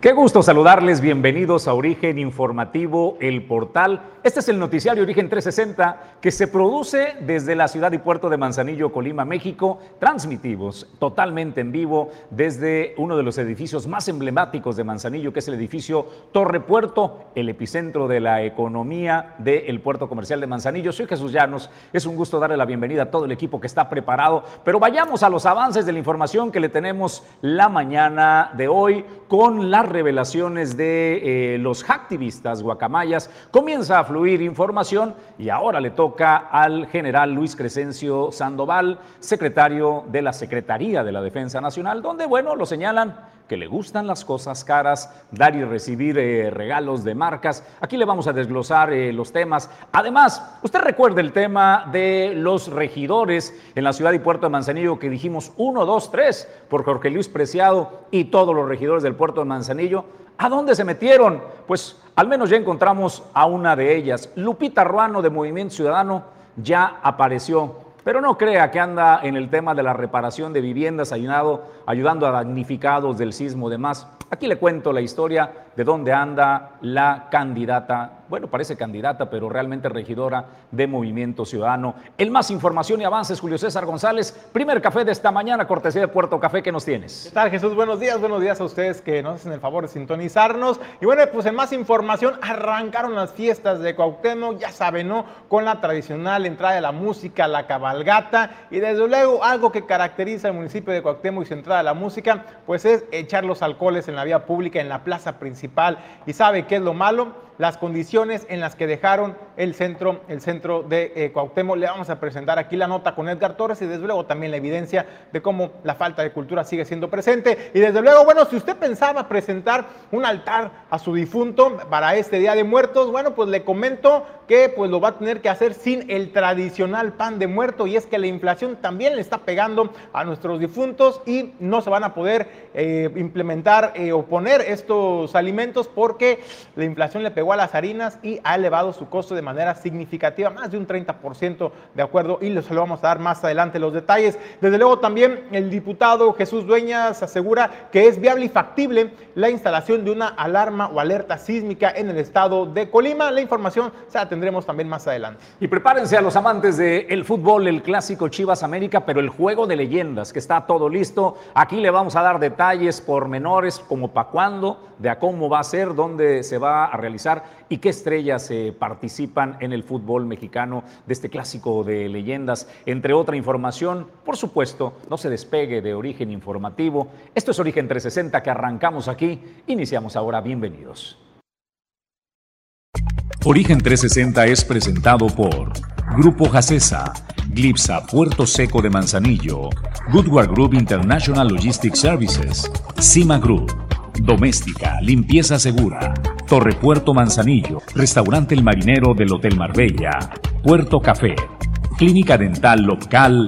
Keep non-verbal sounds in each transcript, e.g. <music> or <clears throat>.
Qué gusto saludarles, bienvenidos a Origen Informativo, el portal. Este es el noticiario Origen 360 que se produce desde la ciudad y puerto de Manzanillo, Colima, México, transmitimos totalmente en vivo desde uno de los edificios más emblemáticos de Manzanillo, que es el edificio Torre Puerto, el epicentro de la economía del puerto comercial de Manzanillo. Soy Jesús Llanos, es un gusto darle la bienvenida a todo el equipo que está preparado, pero vayamos a los avances de la información que le tenemos la mañana de hoy con la revelaciones de eh, los activistas guacamayas, comienza a fluir información y ahora le toca al general Luis Crescencio Sandoval, secretario de la Secretaría de la Defensa Nacional, donde, bueno, lo señalan que le gustan las cosas caras, dar y recibir eh, regalos de marcas. Aquí le vamos a desglosar eh, los temas. Además, usted recuerda el tema de los regidores en la ciudad y puerto de Manzanillo que dijimos uno, dos, tres por Jorge Luis Preciado y todos los regidores del puerto de Manzanillo. ¿A dónde se metieron? Pues al menos ya encontramos a una de ellas. Lupita Ruano de Movimiento Ciudadano ya apareció pero no crea que anda en el tema de la reparación de viviendas, ayudando, a damnificados del sismo demás. Aquí le cuento la historia de dónde anda la candidata, bueno, parece candidata, pero realmente regidora de Movimiento Ciudadano. El más información y avances, Julio César González, primer café de esta mañana, cortesía de Puerto Café, ¿qué nos tienes? ¿Qué tal, Jesús? Buenos días, buenos días a ustedes que nos hacen el favor de sintonizarnos. Y bueno, pues en más información, arrancaron las fiestas de Cuauhtémoc, ya saben, ¿no? Con la tradicional entrada de la música, la cabalgata, y desde luego algo que caracteriza al municipio de Cuauhtémoc y su entrada a la música, pues es echar los alcoholes en la vía pública, en la plaza principal. ¿Y sabe qué es lo malo? Las condiciones en las que dejaron el centro, el centro de eh, Cuauhtémoc. Le vamos a presentar aquí la nota con Edgar Torres y desde luego también la evidencia de cómo la falta de cultura sigue siendo presente. Y desde luego, bueno, si usted pensaba presentar un altar a su difunto para este Día de Muertos, bueno, pues le comento que pues lo va a tener que hacer sin el tradicional pan de muerto y es que la inflación también le está pegando a nuestros difuntos y no se van a poder eh, implementar eh, o poner estos alimentos porque la inflación le pegó a las harinas y ha elevado su costo de manera significativa, más de un 30% de acuerdo, y se lo vamos a dar más adelante los detalles. Desde luego también el diputado Jesús Dueñas asegura que es viable y factible la instalación de una alarma o alerta sísmica en el estado de Colima. La información se la tendremos también más adelante. Y prepárense a los amantes del fútbol, el clásico Chivas América, pero el juego de leyendas, que está todo listo. Aquí le vamos a dar detalles pormenores, como para cuándo, de a cómo va a ser, dónde se va a realizar y qué estrellas eh, participan en el fútbol mexicano de este clásico de leyendas. Entre otra información, por supuesto, no se despegue de origen informativo. Esto es Origen 360 que arrancamos aquí. Iniciamos ahora. Bienvenidos. Origen 360 es presentado por Grupo Jacesa, Glipsa Puerto Seco de Manzanillo, Goodward Group International Logistics Services, Cima Group, Doméstica, Limpieza Segura, Torre Puerto Manzanillo, Restaurante El Marinero del Hotel Marbella, Puerto Café, Clínica Dental Local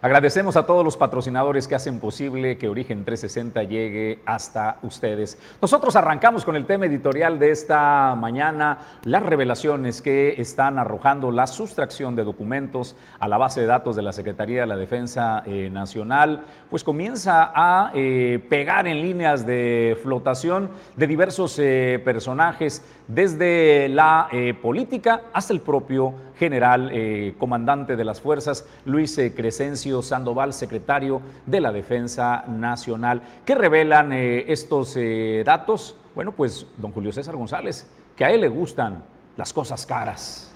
Agradecemos a todos los patrocinadores que hacen posible que Origen 360 llegue hasta ustedes. Nosotros arrancamos con el tema editorial de esta mañana, las revelaciones que están arrojando la sustracción de documentos a la base de datos de la Secretaría de la Defensa eh, Nacional, pues comienza a eh, pegar en líneas de flotación de diversos eh, personajes desde la eh, política hasta el propio general eh, comandante de las fuerzas, Luis eh, Crescencio Sandoval, secretario de la Defensa Nacional. ¿Qué revelan estos datos? Bueno, pues don Julio César González, que a él le gustan las cosas caras.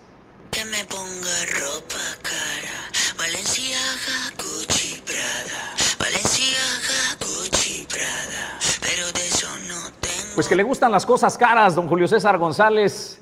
Que me ponga ropa Pues que le gustan las cosas caras, don Julio César González,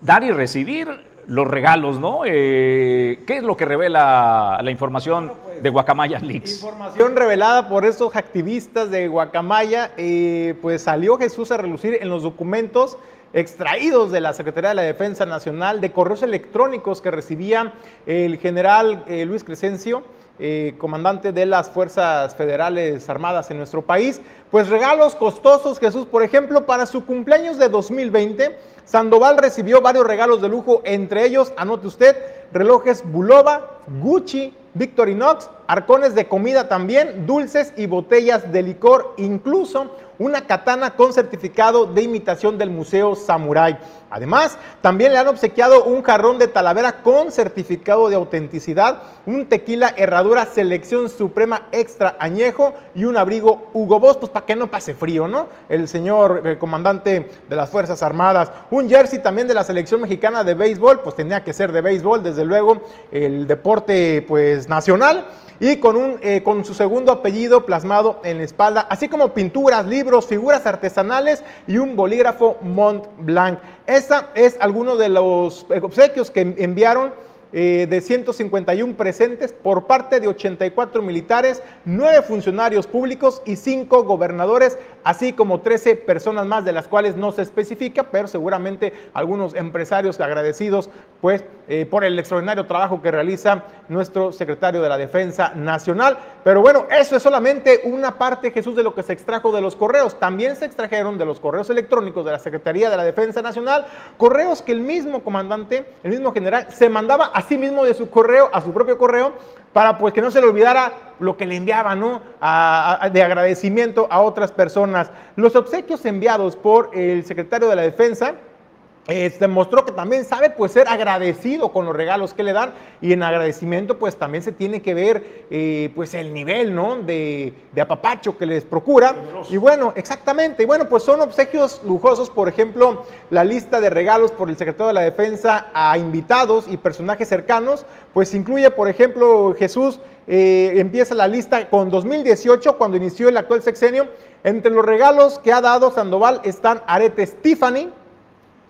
dar y recibir los regalos, ¿no? Eh, ¿Qué es lo que revela la información de Guacamaya Leaks? Información revelada por estos activistas de Guacamaya, eh, pues salió Jesús a relucir en los documentos extraídos de la Secretaría de la Defensa Nacional, de correos electrónicos que recibía el general eh, Luis Crescencio, eh, comandante de las Fuerzas Federales Armadas en nuestro país, pues regalos costosos, Jesús, por ejemplo, para su cumpleaños de 2020, Sandoval recibió varios regalos de lujo, entre ellos, anote usted, relojes Bulova, Gucci, Victorinox, arcones de comida también, dulces y botellas de licor, incluso una katana con certificado de imitación del Museo Samurai. Además, también le han obsequiado un jarrón de Talavera con certificado de autenticidad, un tequila herradura selección suprema extra añejo y un abrigo Hugo Boss, pues para que no pase frío, ¿no? El señor comandante de las Fuerzas Armadas. Un jersey también de la selección mexicana de béisbol, pues tenía que ser de béisbol, desde luego, el deporte pues nacional y con, un, eh, con su segundo apellido plasmado en la espalda, así como pinturas, libros, figuras artesanales y un bolígrafo Mont Blanc. Esa es alguno de los obsequios que enviaron eh, de 151 presentes por parte de 84 militares, 9 funcionarios públicos y 5 gobernadores, así como 13 personas más de las cuales no se especifica, pero seguramente algunos empresarios agradecidos pues eh, por el extraordinario trabajo que realiza nuestro secretario de la Defensa Nacional. Pero bueno, eso es solamente una parte, Jesús, de lo que se extrajo de los correos. También se extrajeron de los correos electrónicos de la Secretaría de la Defensa Nacional, correos que el mismo comandante, el mismo general, se mandaba a sí mismo de su correo, a su propio correo, para pues que no se le olvidara lo que le enviaba, ¿no? de agradecimiento a otras personas. Los obsequios enviados por el secretario de la Defensa, eh, demostró que también sabe pues ser agradecido con los regalos que le dan y en agradecimiento pues también se tiene que ver eh, pues el nivel ¿no? de, de, apapacho que les procura. Y bueno exactamente. Y bueno pues son obsequios lujosos. Por ejemplo la lista de regalos por el secretario de la defensa a invitados y personajes cercanos pues incluye por ejemplo Jesús eh, empieza la lista con 2018 cuando inició el actual sexenio. Entre los regalos que ha dado Sandoval están aretes Tiffany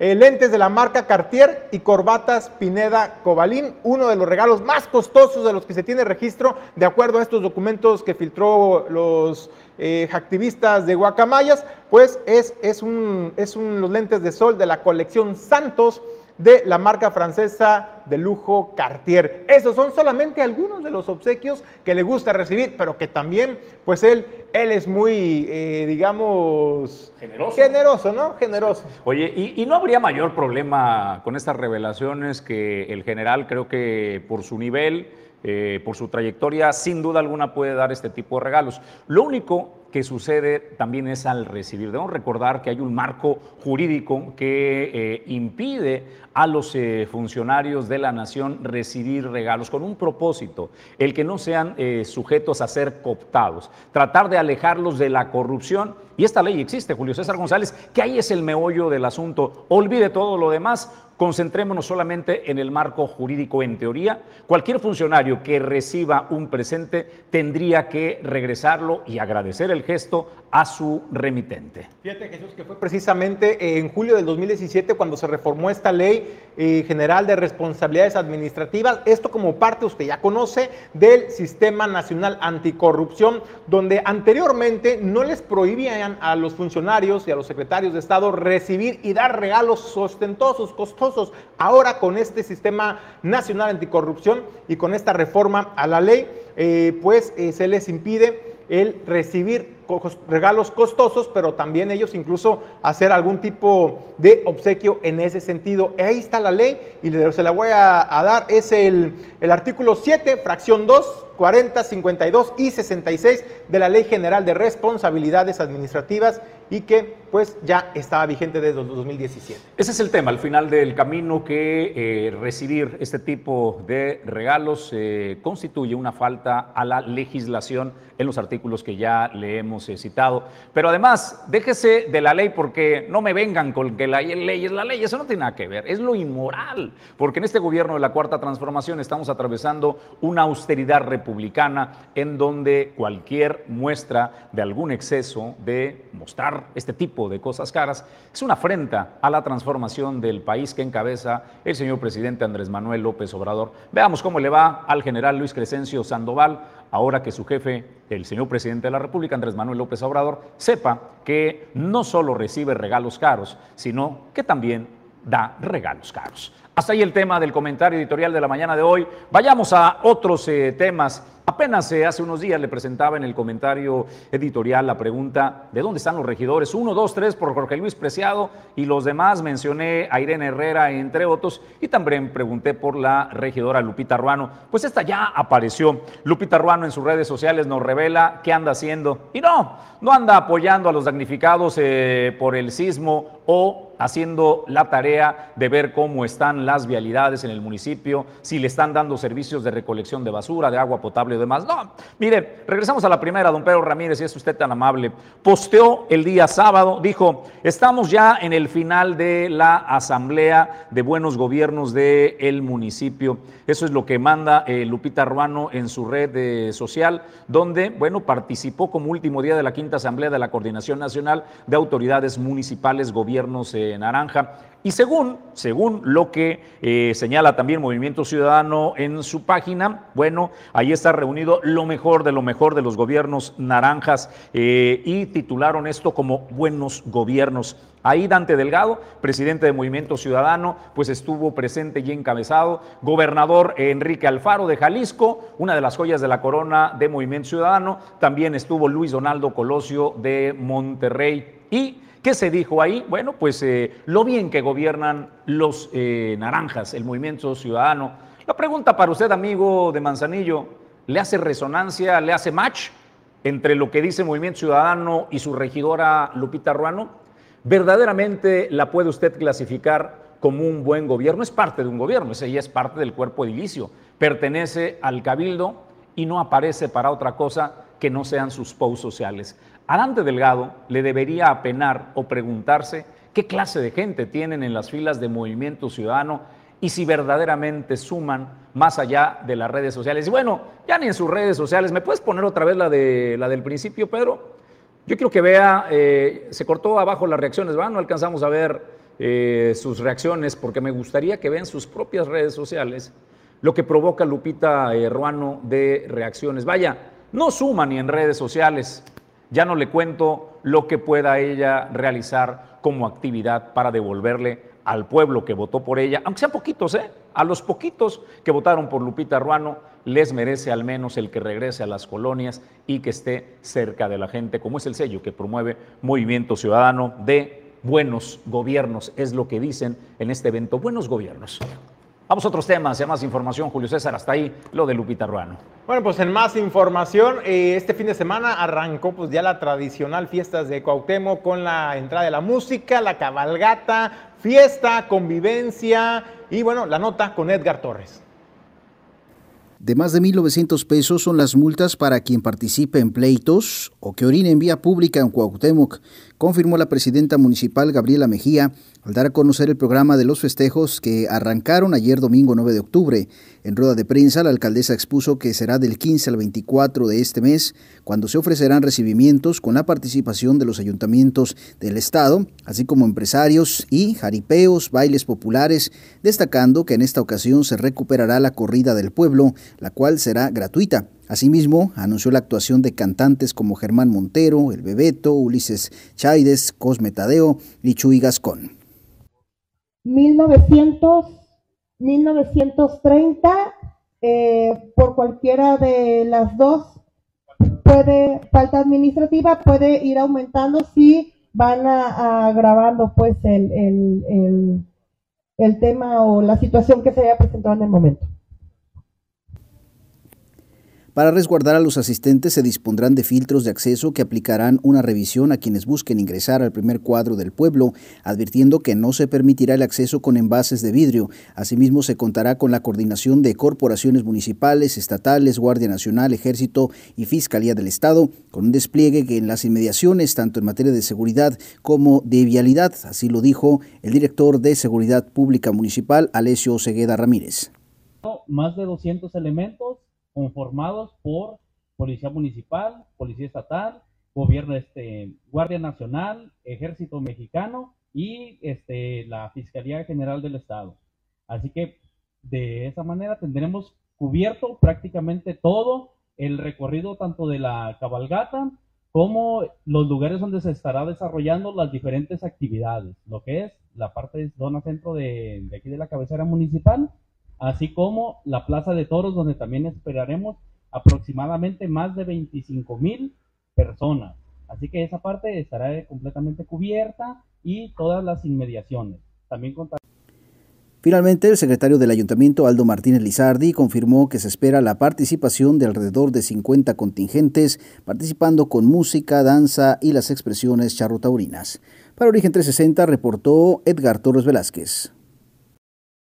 eh, lentes de la marca Cartier y corbatas Pineda Cobalín, uno de los regalos más costosos de los que se tiene registro, de acuerdo a estos documentos que filtró los eh, activistas de Guacamayas, pues es, es, un, es un, los lentes de sol de la colección Santos de la marca francesa de lujo Cartier. Esos son solamente algunos de los obsequios que le gusta recibir, pero que también, pues él, él es muy, eh, digamos... Generoso. Generoso, ¿no? Generoso. Oye, y, y, no habría mayor problema con estas revelaciones que el general creo que por su nivel, eh, por su trayectoria, sin duda alguna puede dar este tipo de regalos. Lo único que sucede también es al recibir. Debemos recordar que hay un marco jurídico que eh, impide a los eh, funcionarios de la nación recibir regalos con un propósito, el que no sean eh, sujetos a ser cooptados, tratar de alejarlos de la corrupción. Y esta ley existe, Julio César González, que ahí es el meollo del asunto. Olvide todo lo demás, concentrémonos solamente en el marco jurídico en teoría. Cualquier funcionario que reciba un presente tendría que regresarlo y agradecer el gesto a su remitente. Fíjate Jesús que fue precisamente en julio del 2017 cuando se reformó esta ley eh, general de responsabilidades administrativas, esto como parte, usted ya conoce, del Sistema Nacional Anticorrupción, donde anteriormente no les prohibían a los funcionarios y a los secretarios de Estado recibir y dar regalos ostentosos, costosos. Ahora con este Sistema Nacional Anticorrupción y con esta reforma a la ley, eh, pues eh, se les impide el recibir regalos costosos, pero también ellos incluso hacer algún tipo de obsequio en ese sentido. Ahí está la ley y se la voy a, dar. Es el, el artículo 7, fracción 2, 40, 52 y 66 de la Ley General de Responsabilidades Administrativas y que pues ya estaba vigente desde el 2017. Ese es el tema, al final del camino, que eh, recibir este tipo de regalos eh, constituye una falta a la legislación en los artículos que ya le hemos eh, citado. Pero además, déjese de la ley porque no me vengan con que la ley es la ley, eso no tiene nada que ver, es lo inmoral, porque en este gobierno de la Cuarta Transformación estamos atravesando una austeridad republicana en donde cualquier muestra de algún exceso de mostrar este tipo de cosas caras es una afrenta a la transformación del país que encabeza el señor presidente Andrés Manuel López Obrador. Veamos cómo le va al general Luis Crescencio Sandoval ahora que su jefe, el señor presidente de la República, Andrés Manuel López Obrador, sepa que no solo recibe regalos caros, sino que también da regalos caros. Hasta ahí el tema del comentario editorial de la mañana de hoy. Vayamos a otros eh, temas. Apenas eh, hace unos días le presentaba en el comentario editorial la pregunta ¿de dónde están los regidores? Uno, dos, tres por Jorge Luis Preciado y los demás mencioné a Irene Herrera, entre otros, y también pregunté por la regidora Lupita Ruano. Pues esta ya apareció. Lupita Ruano en sus redes sociales nos revela qué anda haciendo. Y no, no anda apoyando a los damnificados eh, por el sismo o haciendo la tarea de ver cómo están las vialidades en el municipio, si le están dando servicios de recolección de basura, de agua potable y demás. No, mire, regresamos a la primera, don Pedro Ramírez, si es usted tan amable. Posteó el día sábado, dijo, estamos ya en el final de la asamblea de buenos gobiernos del el municipio. Eso es lo que manda eh, Lupita Ruano en su red eh, social, donde, bueno, participó como último día de la quinta asamblea de la Coordinación Nacional de Autoridades Municipales, Gobiernos eh, Naranja. Y según, según lo que eh, señala también Movimiento Ciudadano en su página, bueno, ahí está reunido lo mejor de lo mejor de los gobiernos naranjas eh, y titularon esto como buenos gobiernos. Ahí Dante Delgado, presidente de Movimiento Ciudadano, pues estuvo presente y encabezado. Gobernador Enrique Alfaro de Jalisco, una de las joyas de la corona de Movimiento Ciudadano. También estuvo Luis Donaldo Colosio de Monterrey. Y ¿Qué se dijo ahí? Bueno, pues eh, lo bien que gobiernan los eh, naranjas, el movimiento ciudadano. La pregunta para usted, amigo de Manzanillo, ¿le hace resonancia, le hace match entre lo que dice Movimiento Ciudadano y su regidora Lupita Ruano? ¿Verdaderamente la puede usted clasificar como un buen gobierno? Es parte de un gobierno, ella es parte del cuerpo edilicio, pertenece al cabildo y no aparece para otra cosa que no sean sus posts sociales. Dante Delgado le debería apenar o preguntarse qué clase de gente tienen en las filas de Movimiento Ciudadano y si verdaderamente suman más allá de las redes sociales. Y bueno, ya ni en sus redes sociales. ¿Me puedes poner otra vez la, de, la del principio, Pedro? Yo quiero que vea, eh, se cortó abajo las reacciones, ¿va? No alcanzamos a ver eh, sus reacciones porque me gustaría que vean sus propias redes sociales lo que provoca Lupita eh, Ruano de reacciones. Vaya, no suma ni en redes sociales. Ya no le cuento lo que pueda ella realizar como actividad para devolverle al pueblo que votó por ella, aunque sean poquitos, ¿eh? A los poquitos que votaron por Lupita Ruano les merece al menos el que regrese a las colonias y que esté cerca de la gente, como es el sello que promueve Movimiento Ciudadano de Buenos Gobiernos, es lo que dicen en este evento, Buenos Gobiernos. Vamos a otros temas y a más información, Julio César, hasta ahí lo de Lupita Ruano. Bueno, pues en más información, eh, este fin de semana arrancó pues ya la tradicional fiestas de Cuauhtémoc con la entrada de la música, la cabalgata, fiesta, convivencia y bueno, la nota con Edgar Torres. De más de 1.900 pesos son las multas para quien participe en pleitos o que orine en vía pública en Cuauhtémoc, confirmó la presidenta municipal Gabriela Mejía al dar a conocer el programa de los festejos que arrancaron ayer domingo 9 de octubre. En rueda de prensa, la alcaldesa expuso que será del 15 al 24 de este mes, cuando se ofrecerán recibimientos con la participación de los ayuntamientos del Estado, así como empresarios y jaripeos, bailes populares, destacando que en esta ocasión se recuperará la corrida del pueblo, la cual será gratuita. Asimismo, anunció la actuación de cantantes como Germán Montero, El Bebeto, Ulises Chaides, Cosme Tadeo y Chuy Gascón. 1900, 1930, eh, por cualquiera de las dos, puede, falta administrativa, puede ir aumentando si van agravando pues el, el, el, el tema o la situación que se haya presentado en el momento. Para resguardar a los asistentes se dispondrán de filtros de acceso que aplicarán una revisión a quienes busquen ingresar al primer cuadro del pueblo, advirtiendo que no se permitirá el acceso con envases de vidrio. Asimismo, se contará con la coordinación de corporaciones municipales, estatales, Guardia Nacional, Ejército y Fiscalía del Estado, con un despliegue que en las inmediaciones, tanto en materia de seguridad como de vialidad, así lo dijo el director de Seguridad Pública Municipal, Alessio Cegueda Ramírez. Más de 200 elementos conformados por Policía Municipal, Policía Estatal, Gobierno, este, Guardia Nacional, Ejército Mexicano y este, la Fiscalía General del Estado. Así que de esa manera tendremos cubierto prácticamente todo el recorrido tanto de la cabalgata como los lugares donde se estará desarrollando las diferentes actividades, lo que es la parte zona centro de aquí de la cabecera municipal así como la Plaza de Toros, donde también esperaremos aproximadamente más de 25 mil personas. Así que esa parte estará completamente cubierta y todas las inmediaciones. También Finalmente, el secretario del Ayuntamiento, Aldo Martínez Lizardi, confirmó que se espera la participación de alrededor de 50 contingentes, participando con música, danza y las expresiones charrotaurinas. Para Origen 360 reportó Edgar Torres Velázquez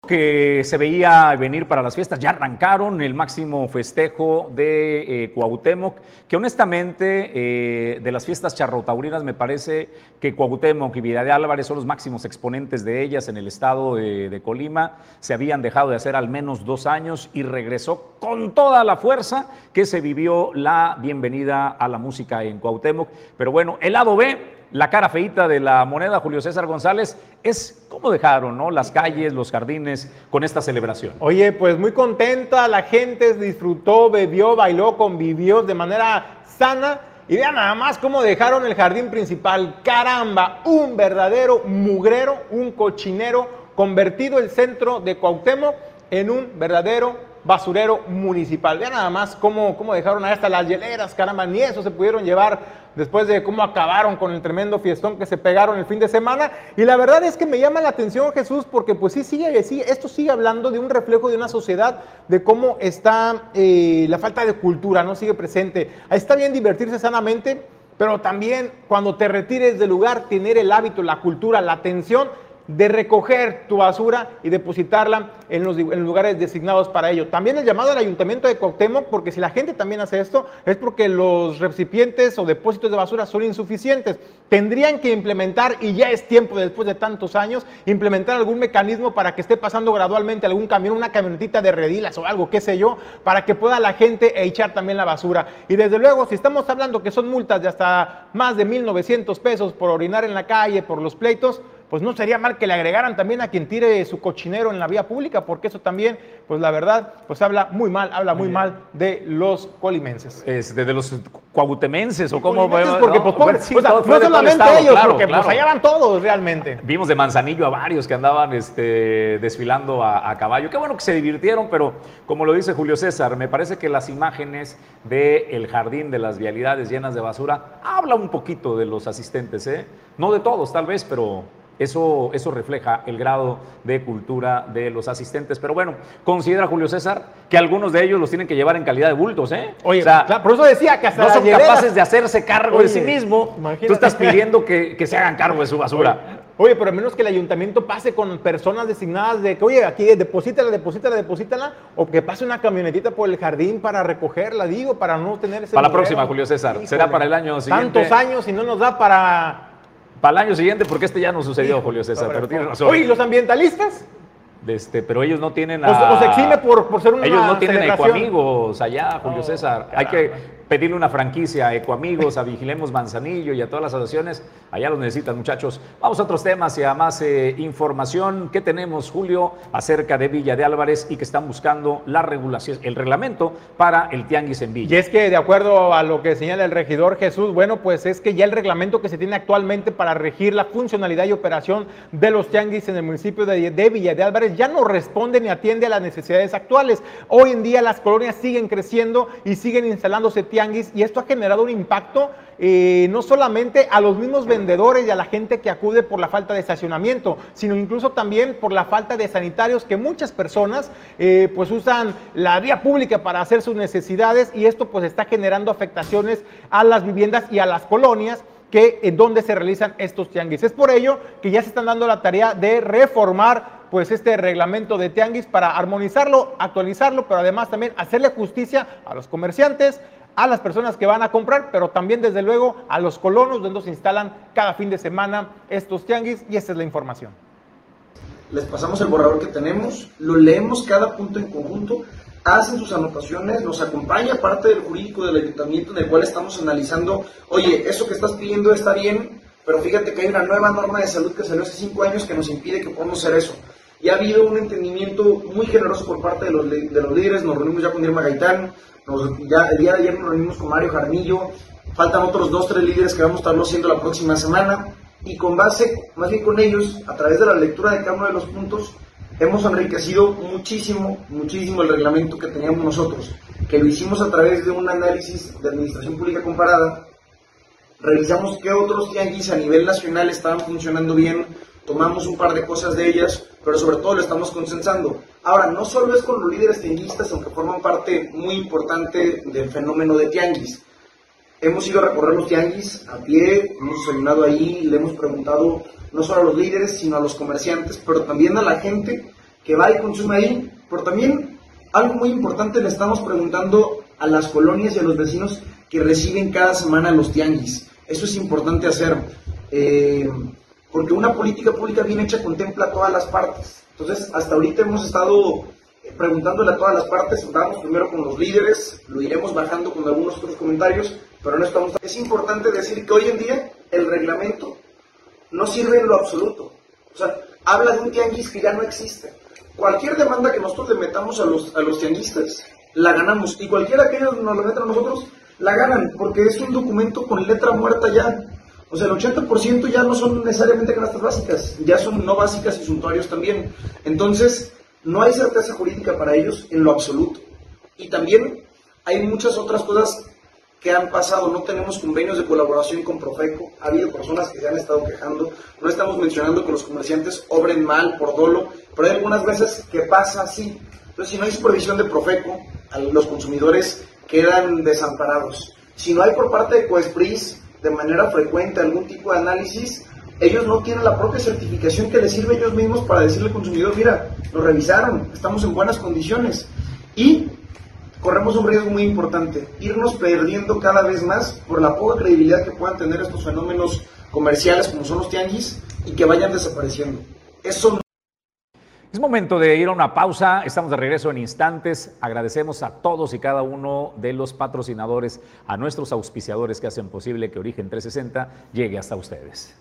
que se veía venir para las fiestas, ya arrancaron el máximo festejo de eh, Cuauhtémoc, que honestamente eh, de las fiestas charrotaurinas me parece que Cuauhtémoc y Vida de Álvarez son los máximos exponentes de ellas en el estado de, de, Colima, se habían dejado de hacer al menos dos años y regresó con toda la fuerza que se vivió la bienvenida a la música en Cuauhtémoc, pero bueno, el lado B la cara feita de la moneda, Julio César González, es cómo dejaron ¿no? las calles, los jardines con esta celebración. Oye, pues muy contenta, la gente disfrutó, bebió, bailó, convivió de manera sana. Y vean nada más cómo dejaron el jardín principal. Caramba, un verdadero mugrero, un cochinero, convertido el centro de Cuauhtémoc en un verdadero basurero municipal. Vean nada más cómo, cómo dejaron hasta las hieleras, caramba, ni eso se pudieron llevar después de cómo acabaron con el tremendo fiestón que se pegaron el fin de semana. Y la verdad es que me llama la atención Jesús porque pues sí, sigue, sí, esto sigue hablando de un reflejo de una sociedad, de cómo está eh, la falta de cultura, no sigue presente. Está bien divertirse sanamente, pero también cuando te retires del lugar, tener el hábito, la cultura, la atención de recoger tu basura y depositarla en los, lugares designados para ello. También el llamado al ayuntamiento de Cuauhtémoc, porque si la gente también hace esto, es porque los recipientes o depósitos de basura son insuficientes. Tendrían que implementar, y ya es tiempo después de tantos años, implementar algún mecanismo para que esté pasando gradualmente algún camión, una camionetita de redilas o algo, qué sé yo, para que pueda la gente echar también la basura. Y desde luego, si estamos hablando que son multas de hasta más de 1.900 pesos por orinar en la calle, por los pleitos, pues no sería mal que le agregaran también a quien tire su cochinero en la vía pública, porque eso también, pues la verdad, pues habla muy mal, habla muy mal de los colimenses. Este, de los cuautemenses o cómo porque pues, no, solamente ellos, porque pues allá van todos realmente. Vimos de Manzanillo a varios que andaban este, desfilando a, caballo. Qué bueno que se divirtieron, pero como lo dice Julio César, me parece que las imágenes del el jardín de las vialidades llenas de basura habla un poquito de los asistentes, ¿eh? No de todos, tal vez, pero eso, eso refleja el grado de cultura de los asistentes. Pero bueno, considera Julio César que algunos de ellos los tienen que llevar en calidad de bultos, ¿eh? Oye, o sea, por eso decía que hasta no son capaces de hacerse cargo de sí mismo. Tú estás pidiendo que, que, se hagan cargo de su basura. Oye, pero a menos que el ayuntamiento pase con personas designadas de que, oye, aquí deposítala, deposítala, deposítala, o que pase una camionetita por el jardín para recogerla, digo, para no tener ese. Para la próxima, Julio César. Será para el año siguiente. Tantos años y no nos da para para el año siguiente, porque este ya no sucedió, Julio César, pero tiene razón. Oye, ¿los ambientalistas? Este, pero ellos no tienen a... O, se exime por, por ser una Ellos no tienen ecoamigos allá, Julio César. Hay que pedirle una franquicia a Ecoamigos, a Vigilemos Manzanillo y a todas las asociaciones. Allá los necesitan, muchachos. Vamos a otros temas y a más eh, información que tenemos, Julio, acerca de Villa de Álvarez y que están buscando la regulación, el reglamento para el tianguis en Villa. Y es que, de acuerdo a lo que señala el regidor Jesús, bueno, pues es que ya el reglamento que se tiene actualmente para regir la funcionalidad y operación de los tianguis en el municipio de, de Villa de Álvarez ya no responde ni atiende a las necesidades actuales. Hoy en día las colonias siguen creciendo y siguen instalándose tianguis y esto ha generado un impacto eh, no solamente a los mismos vendedores y a la gente que acude por la falta de estacionamiento, sino incluso también por la falta de sanitarios que muchas personas eh, pues usan la vía pública para hacer sus necesidades y esto pues está generando afectaciones a las viviendas y a las colonias que en donde se realizan estos tianguis. Es por ello que ya se están dando la tarea de reformar pues este reglamento de tianguis para armonizarlo, actualizarlo, pero además también hacerle justicia a los comerciantes, a las personas que van a comprar, pero también desde luego a los colonos donde se instalan cada fin de semana estos tianguis y esta es la información. Les pasamos el borrador que tenemos, lo leemos cada punto en conjunto, hacen sus anotaciones, nos acompaña parte del jurídico del ayuntamiento en el cual estamos analizando, oye, eso que estás pidiendo está bien, pero fíjate que hay una nueva norma de salud que salió hace cinco años que nos impide que podamos hacer eso. Y ha habido un entendimiento muy generoso por parte de los, de los líderes, nos reunimos ya con Irma Gaitán, el día de ayer nos reunimos con Mario Jarmillo, faltan otros dos, tres líderes que vamos a estarlo haciendo la próxima semana y con base, más bien con ellos, a través de la lectura de cada uno de los puntos, hemos enriquecido muchísimo, muchísimo el reglamento que teníamos nosotros, que lo hicimos a través de un análisis de administración pública comparada. Revisamos qué otros tianguis a nivel nacional estaban funcionando bien, tomamos un par de cosas de ellas, pero sobre todo lo estamos consensando. Ahora, no solo es con los líderes tianguistas, aunque forman parte muy importante del fenómeno de tianguis. Hemos ido a recorrer los tianguis a pie, hemos desayunado ahí, le hemos preguntado no solo a los líderes, sino a los comerciantes, pero también a la gente que va y consume ahí. Pero también, algo muy importante, le estamos preguntando a las colonias y a los vecinos que reciben cada semana los tianguis. Eso es importante hacer, eh, porque una política pública bien hecha contempla todas las partes. Entonces, hasta ahorita hemos estado preguntándole a todas las partes, vamos primero con los líderes, lo iremos bajando con algunos otros comentarios, pero no estamos... Es importante decir que hoy en día el reglamento no sirve en lo absoluto. O sea, habla de un tianguis que ya no existe. Cualquier demanda que nosotros le metamos a los, a los tianguistas, la ganamos. Y cualquiera que ellos nos lo metan a nosotros, la ganan, porque es un documento con letra muerta ya. O sea, el 80% ya no son necesariamente canastas básicas, ya son no básicas y suntuarios también. Entonces, no hay certeza jurídica para ellos en lo absoluto. Y también hay muchas otras cosas que han pasado. No tenemos convenios de colaboración con Profeco. Ha habido personas que se han estado quejando. No estamos mencionando que los comerciantes obren mal por dolo, pero hay algunas veces que pasa así. Entonces, si no hay supervisión de Profeco, los consumidores quedan desamparados. Si no hay por parte de Coespris de manera frecuente algún tipo de análisis, ellos no tienen la propia certificación que les sirve ellos mismos para decirle al consumidor, mira, lo revisaron, estamos en buenas condiciones. Y corremos un riesgo muy importante, irnos perdiendo cada vez más por la poca credibilidad que puedan tener estos fenómenos comerciales como son los tianguis y que vayan desapareciendo. Eso es momento de ir a una pausa. Estamos de regreso en instantes. Agradecemos a todos y cada uno de los patrocinadores, a nuestros auspiciadores que hacen posible que Origen 360 llegue hasta ustedes.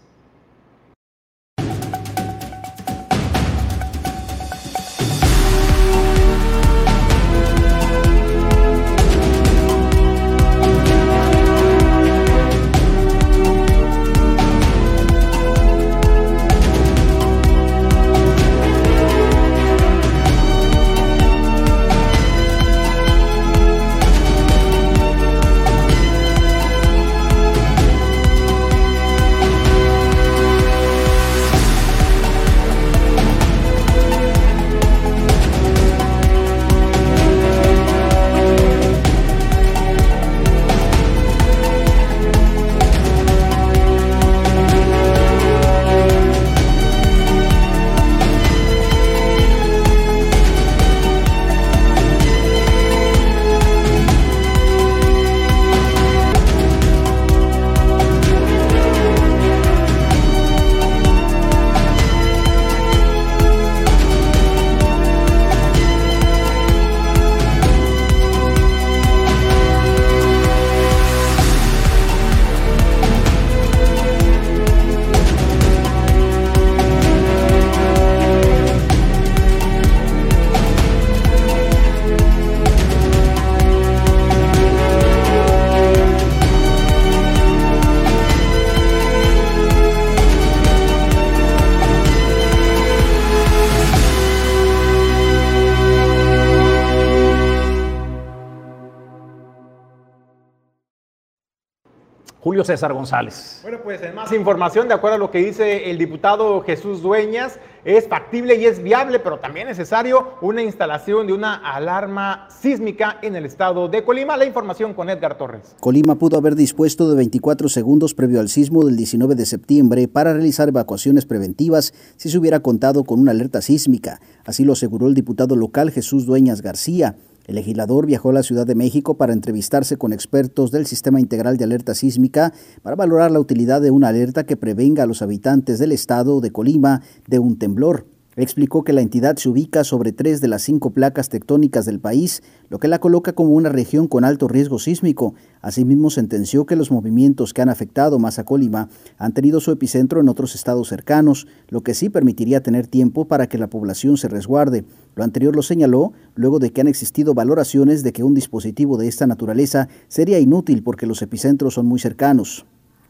Julio César González. Bueno, pues en más información, de acuerdo a lo que dice el diputado Jesús Dueñas, es factible y es viable, pero también necesario una instalación de una alarma sísmica en el estado de Colima. La información con Edgar Torres. Colima pudo haber dispuesto de 24 segundos previo al sismo del 19 de septiembre para realizar evacuaciones preventivas si se hubiera contado con una alerta sísmica. Así lo aseguró el diputado local Jesús Dueñas García. El legislador viajó a la Ciudad de México para entrevistarse con expertos del Sistema Integral de Alerta Sísmica para valorar la utilidad de una alerta que prevenga a los habitantes del estado de Colima de un temblor. Explicó que la entidad se ubica sobre tres de las cinco placas tectónicas del país, lo que la coloca como una región con alto riesgo sísmico. Asimismo, sentenció que los movimientos que han afectado más a Colima han tenido su epicentro en otros estados cercanos, lo que sí permitiría tener tiempo para que la población se resguarde. Lo anterior lo señaló luego de que han existido valoraciones de que un dispositivo de esta naturaleza sería inútil porque los epicentros son muy cercanos.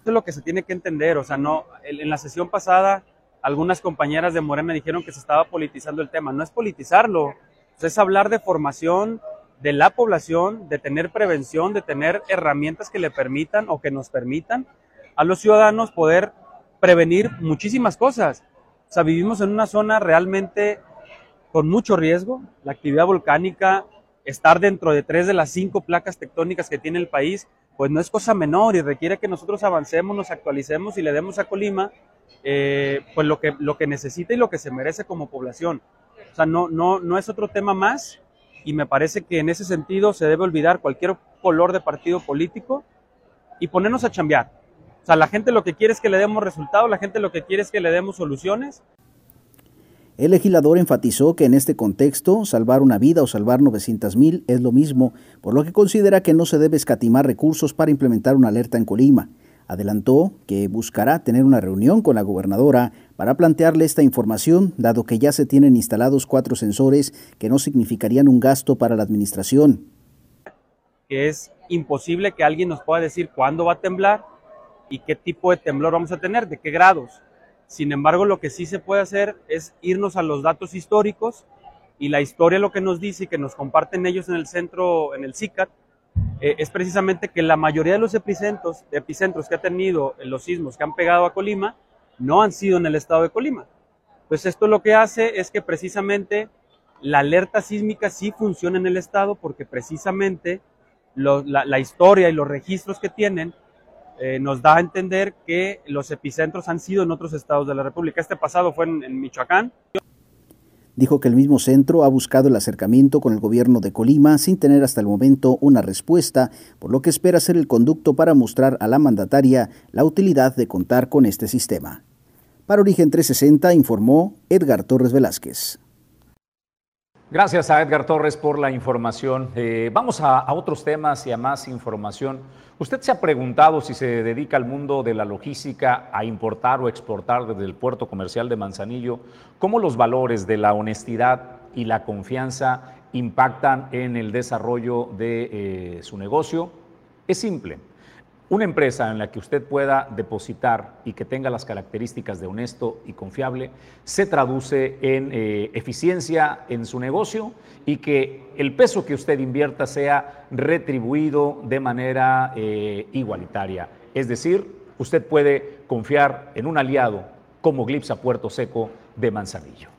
es lo que se tiene que entender, o sea, no, en la sesión pasada algunas compañeras de Morena dijeron que se estaba politizando el tema. No es politizarlo, es hablar de formación de la población, de tener prevención, de tener herramientas que le permitan o que nos permitan a los ciudadanos poder prevenir muchísimas cosas. O sea, vivimos en una zona realmente con mucho riesgo. La actividad volcánica, estar dentro de tres de las cinco placas tectónicas que tiene el país, pues no es cosa menor y requiere que nosotros avancemos, nos actualicemos y le demos a Colima eh, pues lo que, lo que necesita y lo que se merece como población. O sea, no, no, no es otro tema más y me parece que en ese sentido se debe olvidar cualquier color de partido político y ponernos a chambear. O sea, la gente lo que quiere es que le demos resultados, la gente lo que quiere es que le demos soluciones. El legislador enfatizó que en este contexto salvar una vida o salvar 900 mil es lo mismo, por lo que considera que no se debe escatimar recursos para implementar una alerta en Colima. Adelantó que buscará tener una reunión con la gobernadora para plantearle esta información, dado que ya se tienen instalados cuatro sensores que no significarían un gasto para la administración. Es imposible que alguien nos pueda decir cuándo va a temblar y qué tipo de temblor vamos a tener, de qué grados. Sin embargo, lo que sí se puede hacer es irnos a los datos históricos y la historia lo que nos dice y que nos comparten ellos en el centro, en el CICAT, eh, es precisamente que la mayoría de los epicentros, epicentros que ha tenido los sismos que han pegado a Colima no han sido en el estado de Colima. Pues esto lo que hace es que precisamente la alerta sísmica sí funciona en el estado porque precisamente la, historia y los registros que tienen eh, nos da a entender que los epicentros han sido en otros estados de la República. Este pasado fue en Michoacán. Dijo que el mismo centro ha buscado el acercamiento con el gobierno de Colima sin tener hasta el momento una respuesta, por lo que espera ser el conducto para mostrar a la mandataria la utilidad de contar con este sistema. Para Origen 360 informó Edgar Torres Velázquez. Gracias a Edgar Torres por la información. Eh, vamos a, otros temas y a más información. ¿Usted se ha preguntado si se dedica al mundo de la logística a importar o exportar desde el puerto comercial de Manzanillo? ¿Cómo los valores de la honestidad y la confianza impactan en el desarrollo de eh, su negocio? Es simple. Una empresa en la que usted pueda depositar y que tenga las características de honesto y confiable se traduce en eh, eficiencia en su negocio y que el peso que usted invierta sea retribuido de manera eh, igualitaria. Es decir, usted puede confiar en un aliado como Glipsa Puerto Seco de Manzanillo.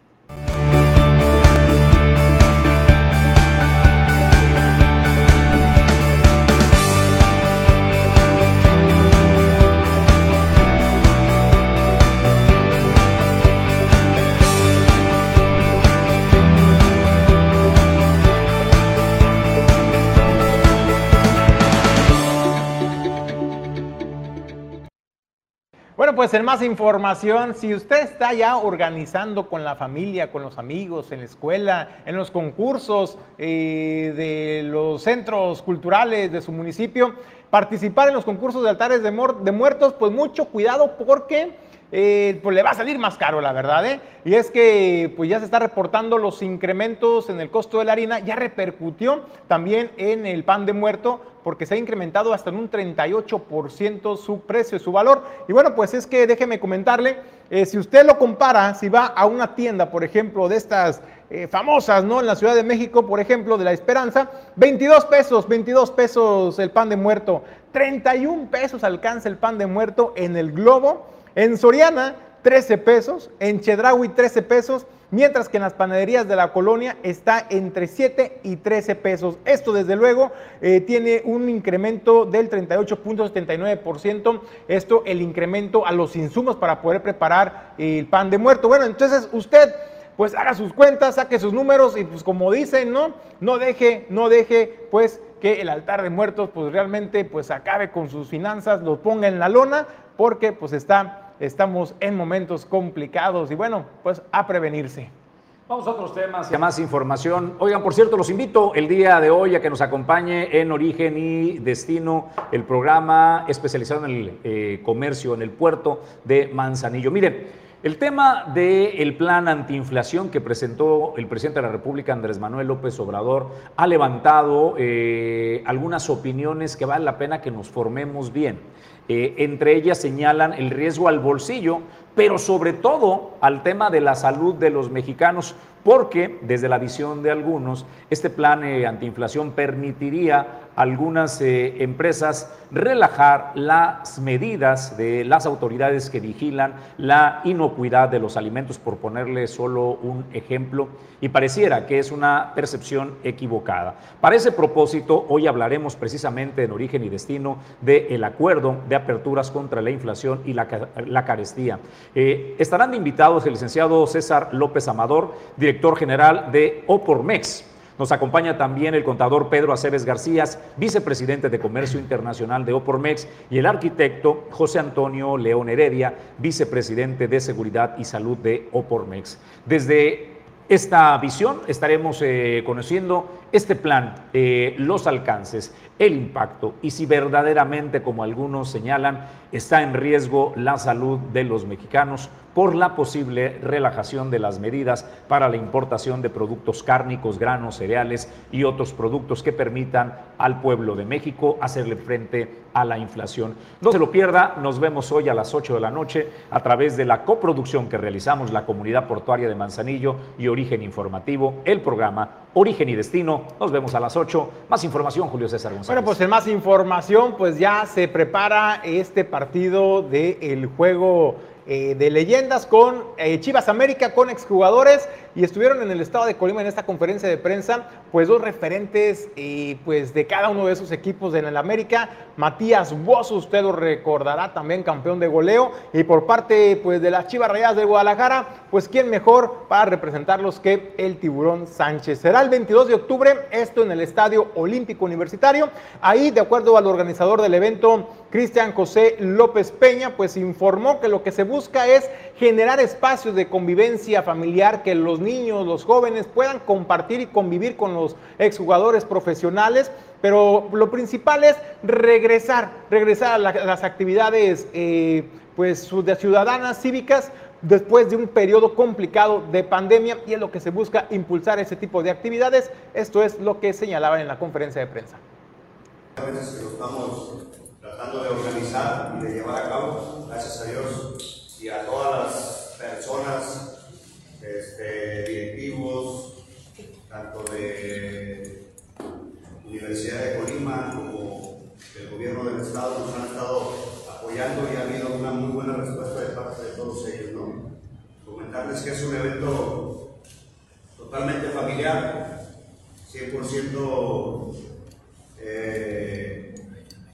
Pues en más información, si usted está ya organizando con la familia, con los amigos, en la escuela, en los concursos eh, de los centros culturales de su municipio, participar en los concursos de altares de, de muertos, pues mucho cuidado porque eh, pues le va a salir más caro, la verdad, ¿eh? Y es que pues ya se está reportando los incrementos en el costo de la harina, ya repercutió también en el pan de muerto, porque se ha incrementado hasta en un 38% su precio, su valor. Y bueno, pues es que déjeme comentarle, eh, si usted lo compara, si va a una tienda, por ejemplo, de estas eh, famosas, ¿no? En la Ciudad de México, por ejemplo, de la Esperanza, 22 pesos, 22 pesos el pan de muerto, 31 pesos alcanza el pan de muerto en el globo en Soriana, 13 pesos. En Chedraui, 13 pesos. Mientras que en las panaderías de la colonia está entre 7 y 13 pesos. Esto, desde luego, eh, tiene un incremento del 38.79%. Esto, el incremento a los insumos para poder preparar el pan de muerto. Bueno, entonces usted pues haga sus cuentas, saque sus números y pues como dicen, ¿no? No deje, no deje pues que el altar de muertos pues realmente pues acabe con sus finanzas, lo ponga en la lona porque pues está estamos en momentos complicados y bueno, pues a prevenirse. Vamos a otros temas y a más información. Oigan, por cierto, los invito el día de hoy a que nos acompañe en Origen y Destino, el programa especializado en el eh, comercio, en el puerto de Manzanillo. Miren, el tema del plan antiinflación que presentó el presidente de la República, Andrés Manuel López Obrador, ha levantado eh, algunas opiniones que vale la pena que nos formemos bien. Eh, entre ellas señalan el riesgo al bolsillo, pero sobre todo al tema de la salud de los mexicanos, porque desde la visión de algunos, este plan eh, antiinflación permitiría a algunas eh, empresas relajar las medidas de las autoridades que vigilan la inocuidad de los alimentos, por ponerle solo un ejemplo, y pareciera que es una percepción equivocada. Para ese propósito, hoy hablaremos precisamente en origen y destino del acuerdo de aperturas contra la inflación y la, la carestía. Eh, estarán invitados el licenciado César López Amador, director general de Opormex. Nos acompaña también el contador Pedro Aceves García, vicepresidente de Comercio Internacional de Opormex, y el arquitecto José Antonio León Heredia, vicepresidente de Seguridad y Salud de Opormex. Desde esta visión estaremos eh, conociendo este plan, eh, los alcances, el impacto y si verdaderamente, como algunos señalan, está en riesgo la salud de los mexicanos por la posible relajación de las medidas para la importación de productos cárnicos, granos, cereales y otros productos que permitan al pueblo de México hacerle frente a la inflación. No se lo pierda, nos vemos hoy a las 8 de la noche a través de la coproducción que realizamos la Comunidad Portuaria de Manzanillo y Origen Informativo, el programa Origen y Destino. Nos vemos a las 8. Más información, Julio César González. Bueno, pues en más información, pues ya se prepara este partido del juego eh, de leyendas con eh, Chivas América, con exjugadores y estuvieron en el estado de Colima en esta conferencia de prensa, pues dos referentes eh, pues de cada uno de esos equipos en el América, Matías Bozo, usted lo recordará, también campeón de goleo, y por parte pues de las Chivas Rayadas de Guadalajara, pues quién mejor para representarlos que el Tiburón Sánchez. Será el 22 de octubre, esto en el Estadio Olímpico Universitario, ahí de acuerdo al organizador del evento, Cristian José López Peña, pues informó que lo que se busca es generar espacios de convivencia familiar que los niños, los jóvenes puedan compartir y convivir con los exjugadores profesionales, pero lo principal es regresar, regresar a, las actividades eh, pues, de ciudadanas, cívicas, después de un periodo complicado de pandemia y es lo que se busca impulsar ese tipo de actividades. Esto es lo que señalaban en la conferencia de prensa. A veces lo estamos tratando de organizar y de llevar a cabo, gracias a Dios y a todas las personas este, directivos, tanto de Universidad de Colima como del gobierno del estado nos han estado apoyando y ha habido una muy buena respuesta de parte de todos ellos. ¿no? Comentarles que es un evento totalmente familiar, 100% eh,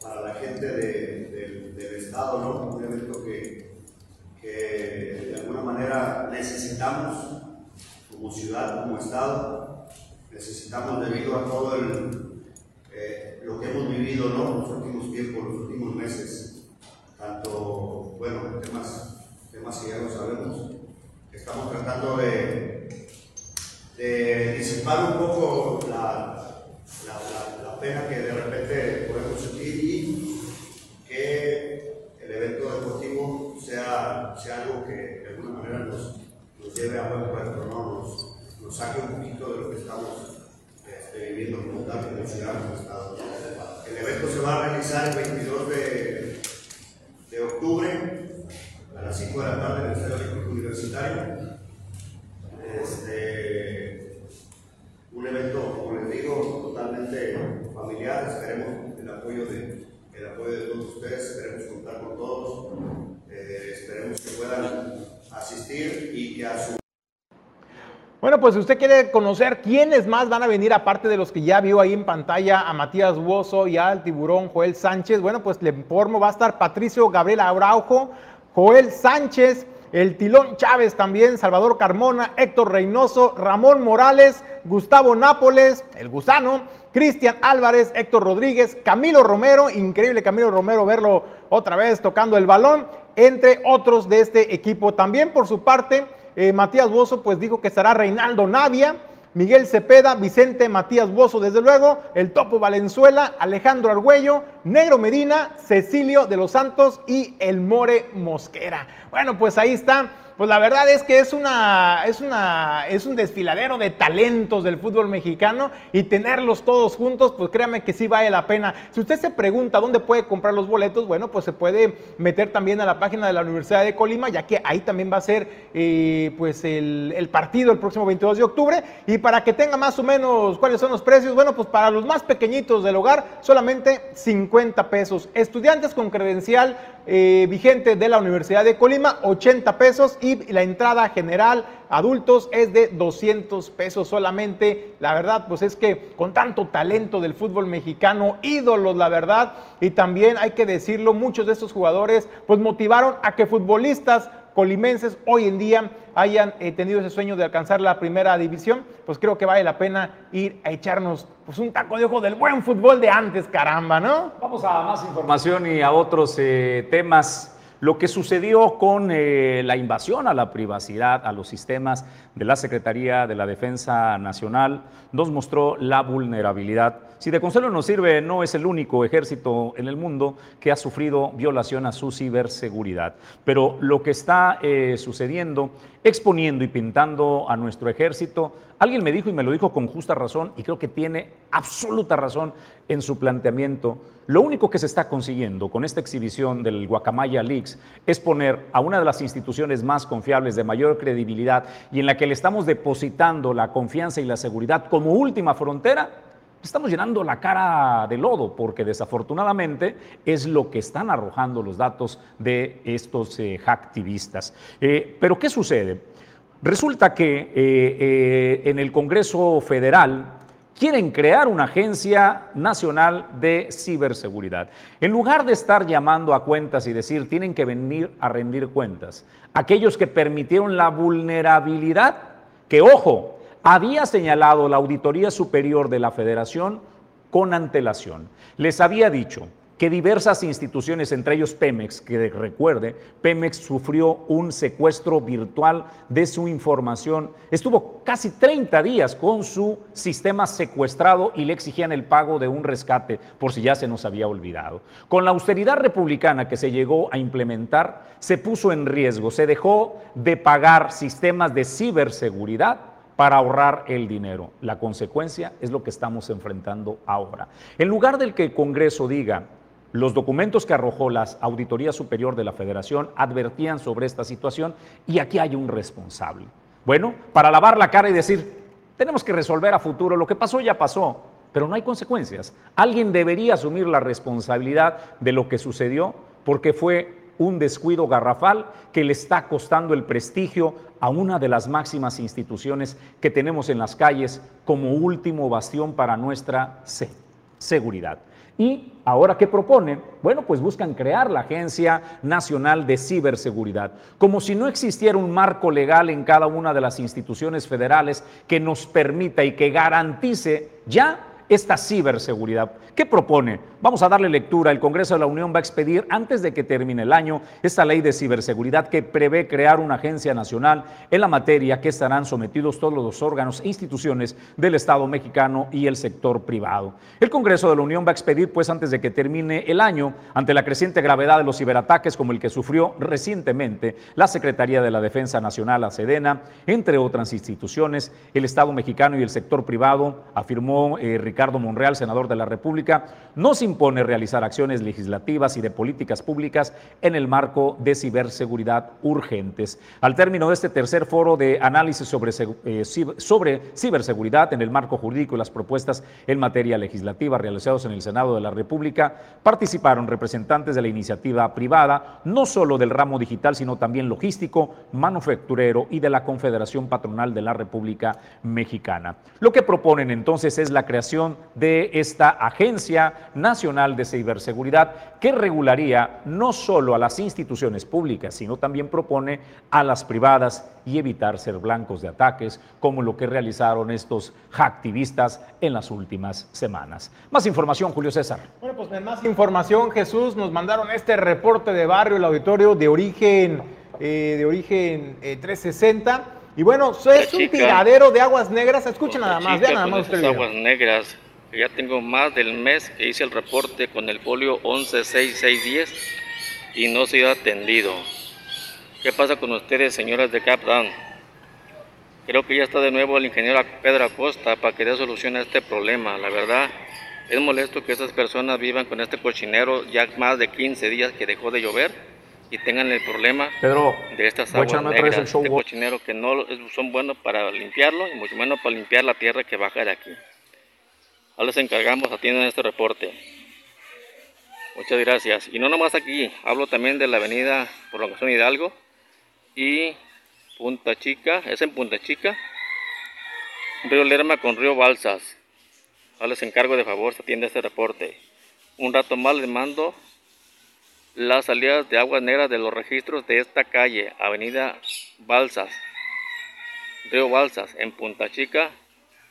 para la gente del estado, ¿no? un evento que que de manera necesitamos como ciudad, como Estado, necesitamos debido a todo eh, lo que hemos vivido ¿no? los últimos tiempos, los últimos meses, tanto, bueno, temas, temas que ya lo sabemos, estamos tratando de, de disipar un poco la, la, pena que de repente podemos sentir y que el evento deportivo sea, sea algo que nos, nos lleve a buen puerto, ¿no? nos, nos saque un poquito de lo que estamos este, viviendo como tal el ciudad estado. El evento se va a realizar el 22 de, octubre a las 5 de la tarde en el Estadio Universitario. Este, un evento, como les digo, totalmente familiar. Esperemos el apoyo de, el apoyo de todos ustedes, esperemos contar con todos. Eh, esperemos que puedan asistir y que su bueno, pues si usted quiere conocer quiénes más van a venir, aparte de los que ya vio ahí en pantalla, a Matías Bozo y al tiburón Joel Sánchez, bueno, pues le informo, va a estar Patricio Gabriel Araujo, Joel Sánchez, el Tilón Chávez también, Salvador Carmona, Héctor Reynoso, Ramón Morales, Gustavo Nápoles, el gusano, Cristian Álvarez, Héctor Rodríguez, Camilo Romero, increíble Camilo Romero verlo otra vez tocando el balón, entre otros de este equipo. También por su parte, eh, Matías Bozo pues dijo que estará Reinaldo Navia, Miguel Cepeda, Vicente Matías Bozo, desde luego, el Topo Valenzuela, Alejandro Argüello, Negro Medina, Cecilio de los Santos y el More Mosquera. Bueno, pues ahí está pues la verdad es que es una, es una, es un desfiladero de talentos del fútbol mexicano y tenerlos todos juntos, pues créame que sí vale la pena. Si usted se pregunta dónde puede comprar los boletos, bueno, pues se puede meter también a la página de la Universidad de Colima, ya que ahí también va a ser eh, pues el, el partido el próximo 22 de octubre. Y para que tenga más o menos cuáles son los precios, bueno, pues para los más pequeñitos del hogar, solamente 50 pesos. Estudiantes con credencial eh, vigente de la Universidad de Colima, 80 pesos y la entrada general adultos es de 200 pesos solamente. La verdad, pues es que con tanto talento del fútbol mexicano, ídolos, la verdad, y también hay que decirlo, muchos de estos jugadores pues motivaron a que futbolistas colimenses hoy en día hayan eh, tenido ese sueño de alcanzar la primera división, pues creo que vale la pena ir a echarnos pues, un taco de ojo del buen fútbol de antes, caramba, ¿no? Vamos a más información y a otros eh, temas. Lo que sucedió con eh, la invasión a la privacidad, a los sistemas de la Secretaría de la Defensa Nacional, nos mostró la vulnerabilidad. Si de consuelo nos sirve, no es el único ejército en el mundo que ha sufrido violación a su ciberseguridad. Pero lo que está eh, sucediendo, exponiendo y pintando a nuestro ejército, alguien me dijo y me lo dijo con justa razón, y creo que tiene absoluta razón en su planteamiento. Lo único que se está consiguiendo con esta exhibición del Guacamaya Leaks es poner a una de las instituciones más confiables, de mayor credibilidad y en la que le estamos depositando la confianza y la seguridad como última frontera, estamos llenando la cara de lodo, porque desafortunadamente es lo que están arrojando los datos de estos eh, hacktivistas. Eh, Pero ¿qué sucede? Resulta que eh, eh, en el Congreso Federal quieren crear una agencia nacional de ciberseguridad. En lugar de estar llamando a cuentas y decir tienen que venir a rendir cuentas, aquellos que permitieron la vulnerabilidad, que ojo, había señalado la Auditoría Superior de la Federación con antelación. Les había dicho que diversas instituciones, entre ellos Pemex, que recuerde, Pemex sufrió un secuestro virtual de su información. Estuvo casi 30 días con su sistema secuestrado y le exigían el pago de un rescate, por si ya se nos había olvidado. Con la austeridad republicana que se llegó a implementar, se puso en riesgo, se dejó de pagar sistemas de ciberseguridad para ahorrar el dinero. La consecuencia es lo que estamos enfrentando ahora. En lugar del que el Congreso diga, los documentos que arrojó la Auditoría Superior de la Federación advertían sobre esta situación y aquí hay un responsable. Bueno, para lavar la cara y decir, tenemos que resolver a futuro, lo que pasó ya pasó, pero no hay consecuencias. Alguien debería asumir la responsabilidad de lo que sucedió porque fue un descuido garrafal que le está costando el prestigio a una de las máximas instituciones que tenemos en las calles como último bastión para nuestra seguridad. Y ahora, ¿qué proponen? Bueno, pues buscan crear la Agencia Nacional de Ciberseguridad, como si no existiera un marco legal en cada una de las instituciones federales que nos permita y que garantice ya esta ciberseguridad. ¿Qué propone? Vamos a darle lectura. El Congreso de la Unión va a expedir antes de que termine el año esta ley de ciberseguridad que prevé crear una agencia nacional en la materia que estarán sometidos todos los órganos e instituciones del Estado mexicano y el sector privado. El Congreso de la Unión va a expedir pues antes de que termine el año ante la creciente gravedad de los ciberataques como el que sufrió recientemente la Secretaría de la Defensa Nacional, la Sedena, entre otras instituciones, el Estado mexicano y el sector privado, afirmó eh, Ricardo Monreal, senador de la República, nos impone realizar acciones legislativas y de políticas públicas en el marco de ciberseguridad urgentes. Al término de este tercer foro de análisis sobre, eh, sobre ciberseguridad en el marco jurídico y las propuestas en materia legislativa realizados en el Senado de la República, participaron representantes de la iniciativa privada, no solo del ramo digital, sino también logístico, manufacturero y de la Confederación Patronal de la República Mexicana. Lo que proponen entonces es la creación de esta agencia nacional de ciberseguridad que regularía no solo a las instituciones públicas, sino también propone a las privadas y evitar ser blancos de ataques como lo que realizaron estos hacktivistas en las últimas semanas. Más información, Julio César. Bueno, pues más información, Jesús, nos mandaron este reporte de barrio, el auditorio de origen, eh, de origen eh, 360. Y bueno, es un tiradero de aguas negras. Escuchen nada más, vean nada más ustedes. Aguas negras ya tengo más del mes que hice el reporte con el folio 116610 y no se ha atendido. ¿Qué pasa con ustedes, señoras de Capdown? Creo que ya está de nuevo el ingeniero Pedro Acosta para que dé solución a este problema. La verdad, es molesto que esas personas vivan con este cochinero ya más de 15 días que dejó de llover y tengan el problema Pedro, de estas aguas negras, el show este cochinero que no son buenos para limpiarlo y mucho menos para limpiar la tierra que baja de aquí. Ahora les encargamos, atiendan este reporte. Muchas gracias. Y no nomás aquí, hablo también de la avenida Prolongación Hidalgo y Punta Chica, es en Punta Chica, Río Lerma con Río Balsas. Ahora les encargo de favor, se atiende este reporte. Un rato más les mando las salidas de aguas negras de los registros de esta calle, Avenida Balsas, Río Balsas, en Punta Chica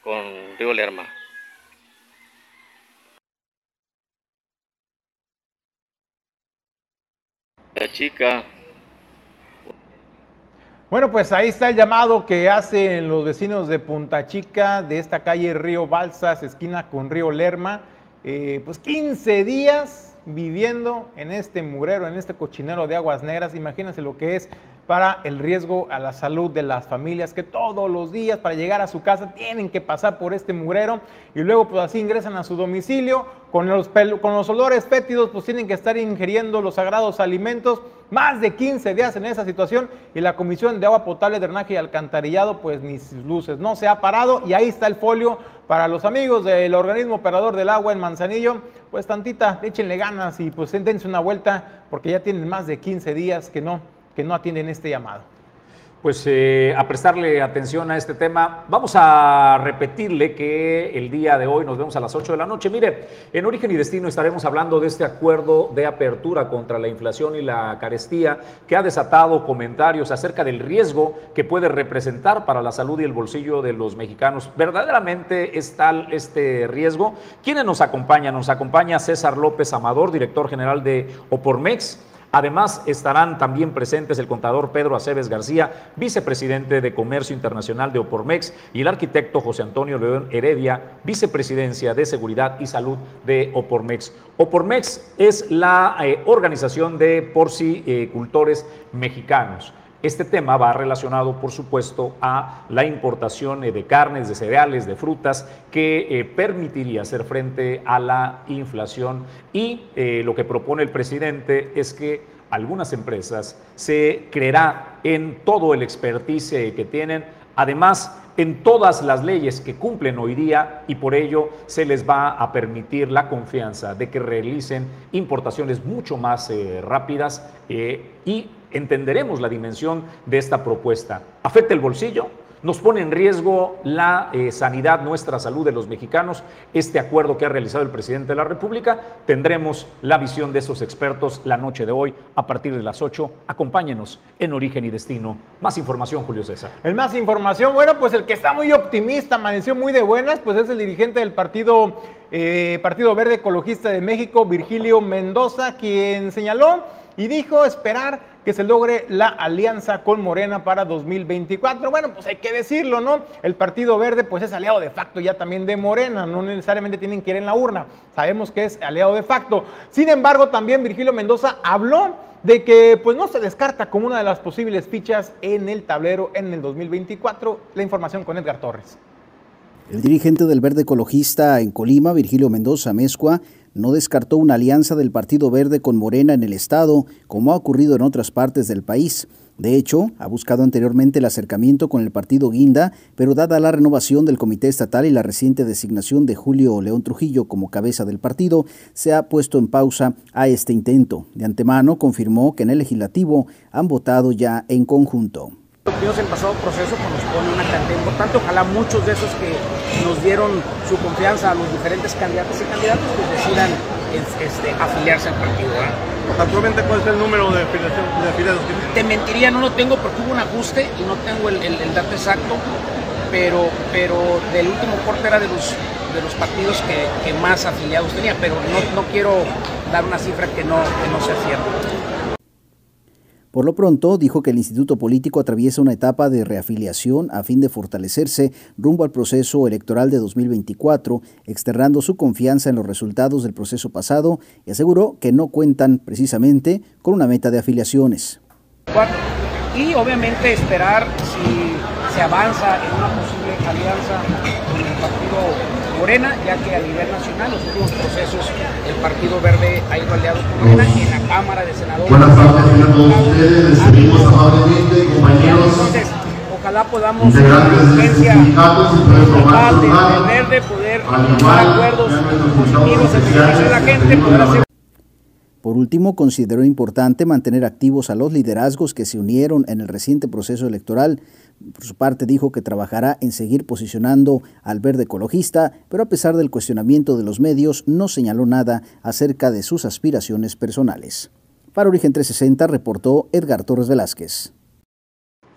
con Río Lerma. Punta Chica, Bueno, pues ahí está el llamado que hacen los vecinos de Punta Chica, de esta calle Río Balsas, esquina con Río Lerma. Eh, pues 15 días viviendo en este murero, en este cochinero de aguas negras. Imagínense lo que es para el riesgo a la salud de las familias que todos los días para llegar a su casa tienen que pasar por este murero y luego pues así ingresan a su domicilio con los, con los olores fétidos pues tienen que estar ingiriendo los sagrados alimentos más de 15 días en esa situación y la Comisión de Agua Potable, Drenaje y Alcantarillado pues ni sus luces, no se ha parado y ahí está el folio para los amigos del organismo operador del agua en Manzanillo, pues tantita, échenle ganas y pues dense una vuelta porque ya tienen más de 15 días que no, que no atienden este llamado. Pues eh, a prestarle atención a este tema. Vamos a repetirle que el día de hoy nos vemos a las 8 de la noche. Mire, en Origen y Destino estaremos hablando de este acuerdo de apertura contra la inflación y la carestía que ha desatado comentarios acerca del riesgo que puede representar para la salud y el bolsillo de los mexicanos. ¿Verdaderamente es tal este riesgo? ¿Quiénes nos acompañan? Nos acompaña César López Amador, director general de Opormex. Además, estarán también presentes el contador Pedro Aceves García, vicepresidente de Comercio Internacional de Opormex, y el arquitecto José Antonio León Heredia, vicepresidencia de Seguridad y Salud de Opormex. Opormex es la eh, organización de porcicultores mexicanos. Este tema va relacionado, por supuesto, a la importación eh, de carnes, de cereales, de frutas, que eh, permitiría hacer frente a la inflación. Y eh, lo que propone el presidente es que algunas empresas se creerá en todo el expertise que tienen, además en todas las leyes que cumplen hoy día y por ello se les va a permitir la confianza de que realicen importaciones mucho más rápidas y entenderemos la dimensión de esta propuesta. ¿Afecta el bolsillo? ¿Nos pone en riesgo la eh, sanidad, nuestra salud de los mexicanos? Este acuerdo que ha realizado el presidente de la República, tendremos la visión de esos expertos la noche de hoy a partir de las 8. Acompáñenos en Origen y Destino. Más información, Julio César. En más información, bueno, pues el que está muy optimista, amaneció muy de buenas, pues es el dirigente del partido, eh, partido Verde Ecologista de México, Virgilio Mendoza, quien señaló y dijo esperar que se logre la alianza con Morena para 2024. Bueno, pues hay que decirlo, ¿no? El Partido Verde pues es aliado de facto ya también de Morena, no necesariamente tienen que ir en la urna, sabemos que es aliado de facto. Sin embargo, también Virgilio Mendoza habló de que pues no se descarta como una de las posibles fichas en el tablero en el 2024. La información con Edgar Torres. El dirigente del Verde Ecologista en Colima, Virgilio Mendoza Mezcua, no descartó una alianza del Partido Verde con Morena en el Estado, como ha ocurrido en otras partes del país. De hecho, ha buscado anteriormente el acercamiento con el partido Guinda, pero dada la renovación del Comité Estatal y la reciente designación de Julio León Trujillo como cabeza del partido, se ha puesto en pausa a este intento. De antemano confirmó que en el legislativo han votado ya en conjunto. Tuvimos el pasado proceso que nos pone una cantidad importante. Ojalá muchos de esos que nos dieron su confianza a los diferentes candidatos y candidatos pues decidan este, afiliarse al partido. ¿verdad? Actualmente, ¿cuál es el número de afiliados? Te mentiría, no lo tengo porque hubo un ajuste y no tengo el, el- el dato exacto, pero, pero del último corte era de los, de los partidos que, que más afiliados tenía, pero no, no quiero dar una cifra que no, que no sea cierta. Por lo pronto, dijo que el Instituto Político atraviesa una etapa de reafiliación a fin de fortalecerse rumbo al proceso electoral de 2024, externando su confianza en los resultados del proceso pasado y aseguró que no cuentan precisamente con una meta de afiliaciones. Y obviamente esperar si se avanza en una posible alianza con el partido Morena, ya que a nivel nacional los últimos procesos el Partido Verde ha ido aliado con Morena y en la Cámara de Senadores. Buenas tardes a todos ustedes, les pedimos amablemente, compañeros. Entonces, ojalá podamos Integrantes de urgencia sindicatos y pueden tomar total su de, lugar. de Verde poder tomar acuerdos positivos en beneficio de la gente, poder hacer Por último, consideró importante mantener activos a los liderazgos que se unieron en el reciente proceso electoral. Por su parte, dijo que trabajará en seguir posicionando al verde ecologista, pero a pesar del cuestionamiento de los medios, no señaló nada acerca de sus aspiraciones personales. Para Origen 360 reportó Edgar Torres Velázquez.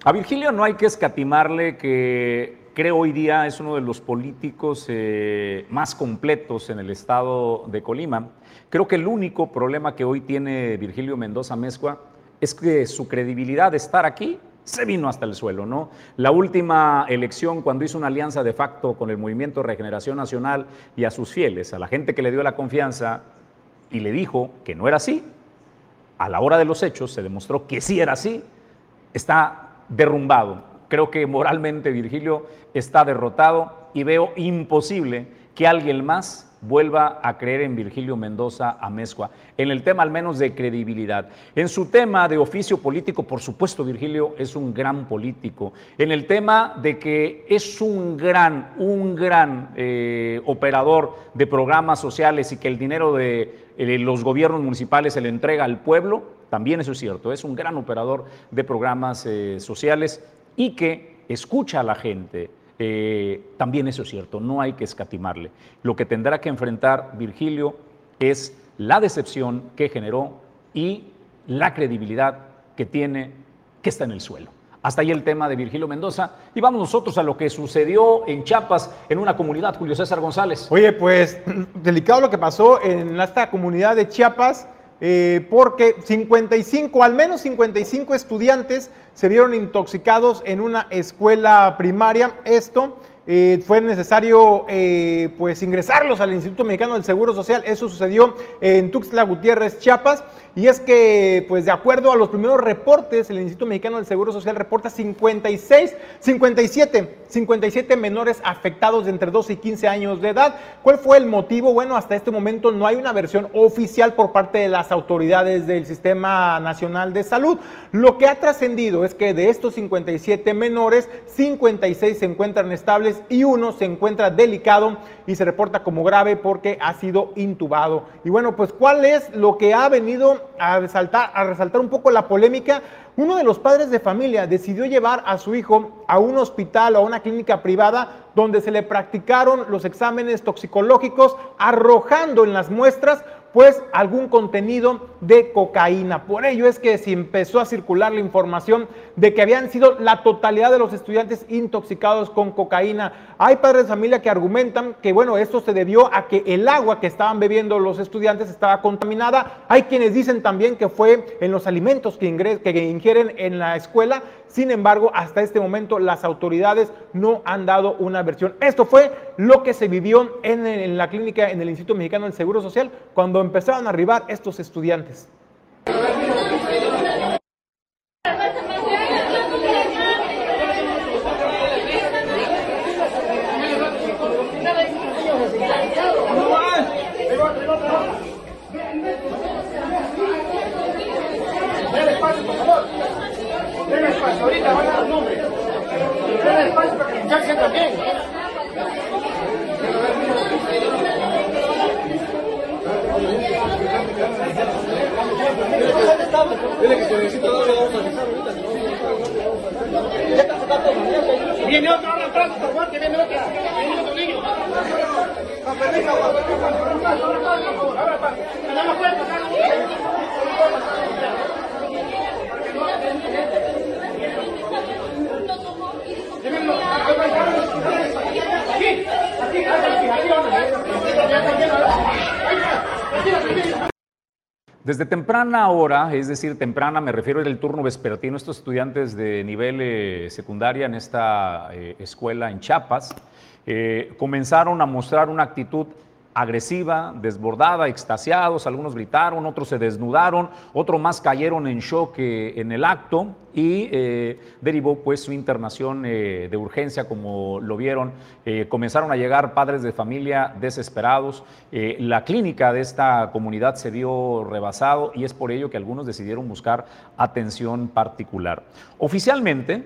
A Virgilio no hay que escatimarle que creo hoy día es uno de los políticos eh, más completos en el estado de Colima. Creo que el único problema que hoy tiene Virgilio Mendoza Mezcua es que su credibilidad de estar aquí se vino hasta el suelo, ¿no? La última elección, cuando hizo una alianza de facto con el Movimiento Regeneración Nacional y a sus fieles, a la gente que le dio la confianza y le dijo que no era así, a la hora de los hechos se demostró que sí era así, está derrumbado. Creo que moralmente Virgilio está derrotado y veo imposible que alguien más vuelva a creer en Virgilio Mendoza Amezcua, en el tema al menos de credibilidad. En su tema de oficio político, por supuesto, Virgilio es un gran político. En el tema de que es un gran, un gran eh, operador de programas sociales y que el dinero de eh, los gobiernos municipales se le entrega al pueblo, también eso es cierto, es un gran operador de programas eh, sociales y que escucha a la gente, eh, también eso es cierto, no hay que escatimarle. Lo que tendrá que enfrentar Virgilio es la decepción que generó y la credibilidad que tiene, que está en el suelo. Hasta ahí el tema de Virgilio Mendoza. Y vamos nosotros a lo que sucedió en Chiapas, en una comunidad, Julio César González. Oye, pues <clears throat> delicado lo que pasó en esta comunidad de Chiapas, eh, porque 55, al menos 55 estudiantes se vieron intoxicados en una escuela primaria. Esto eh, fue necesario eh, pues ingresarlos al Instituto Mexicano del Seguro Social. Eso sucedió en Tuxtla Gutiérrez, Chiapas. Y es que, pues de acuerdo a los primeros reportes, el Instituto Mexicano del Seguro Social reporta 56, 57, 57 menores afectados de entre 12 y 15 años de edad. ¿Cuál fue el motivo? Bueno, hasta este momento no hay una versión oficial por parte de las autoridades del Sistema Nacional de Salud. Lo que ha trascendido es que de estos 57 menores, 56 se encuentran estables y uno se encuentra delicado y se reporta como grave porque ha sido intubado. Y bueno, pues ¿cuál es lo que ha venido a resaltar, a resaltar un poco la polémica? Uno de los padres de familia decidió llevar a su hijo a un hospital o a una clínica privada donde se le practicaron los exámenes toxicológicos arrojando en las muestras pues algún contenido de cocaína. Por ello es que se empezó a circular la información de que habían sido la totalidad de los estudiantes intoxicados con cocaína. Hay padres de familia que argumentan que bueno, esto se debió a que el agua que estaban bebiendo los estudiantes estaba contaminada. Hay quienes dicen también que fue en los alimentos que, que ingieren en la escuela. Sin embargo, hasta este momento las autoridades no han dado una versión. Esto fue lo que se vivió en, la clínica, en el Instituto Mexicano del Seguro Social, cuando empezaron a arribar estos estudiantes. Denle espacio, por favor. Denle espacio, ahorita van a dar nombre. Denle espacio para que el muchacho también. Dile que se necesita darle vamos a avisar ahorita. Viene otro ahora atrás, por favor, que viene otro. Viene otro niño. Con permiso, con permiso. Ahora, pa. No lo pueden pasar. Desde temprana hora, es decir, temprana, me refiero al turno vespertino, estos estudiantes de nivel eh, secundaria en esta eh, escuela en Chiapas, eh, comenzaron a mostrar una actitud agresiva, desbordada, extasiados, algunos gritaron, otros se desnudaron, otros más cayeron en shock en el acto, y eh, derivó pues su internación eh, de urgencia, como lo vieron. Eh, comenzaron a llegar padres de familia desesperados. La clínica de esta comunidad se vio rebasado y es por ello que algunos decidieron buscar atención particular. Oficialmente,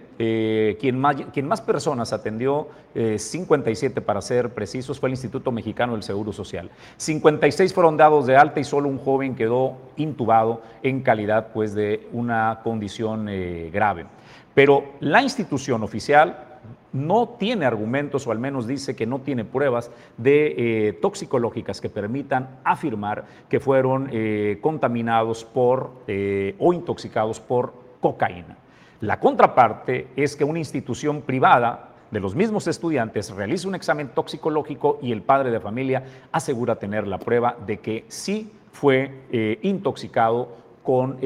quien, más, quien más personas atendió, eh, 57 para ser precisos, fue el Instituto Mexicano del Seguro Social. 56 fueron dados de alta y solo un joven quedó intubado en calidad pues, de una condición grave. Pero la institución oficial no tiene argumentos, o al menos dice que no tiene pruebas de eh, toxicológicas que permitan afirmar que fueron eh, contaminados por eh, o intoxicados por cocaína. La contraparte es que una institución privada de los mismos estudiantes realiza un examen toxicológico y el padre de familia asegura tener la prueba de que sí fue intoxicado con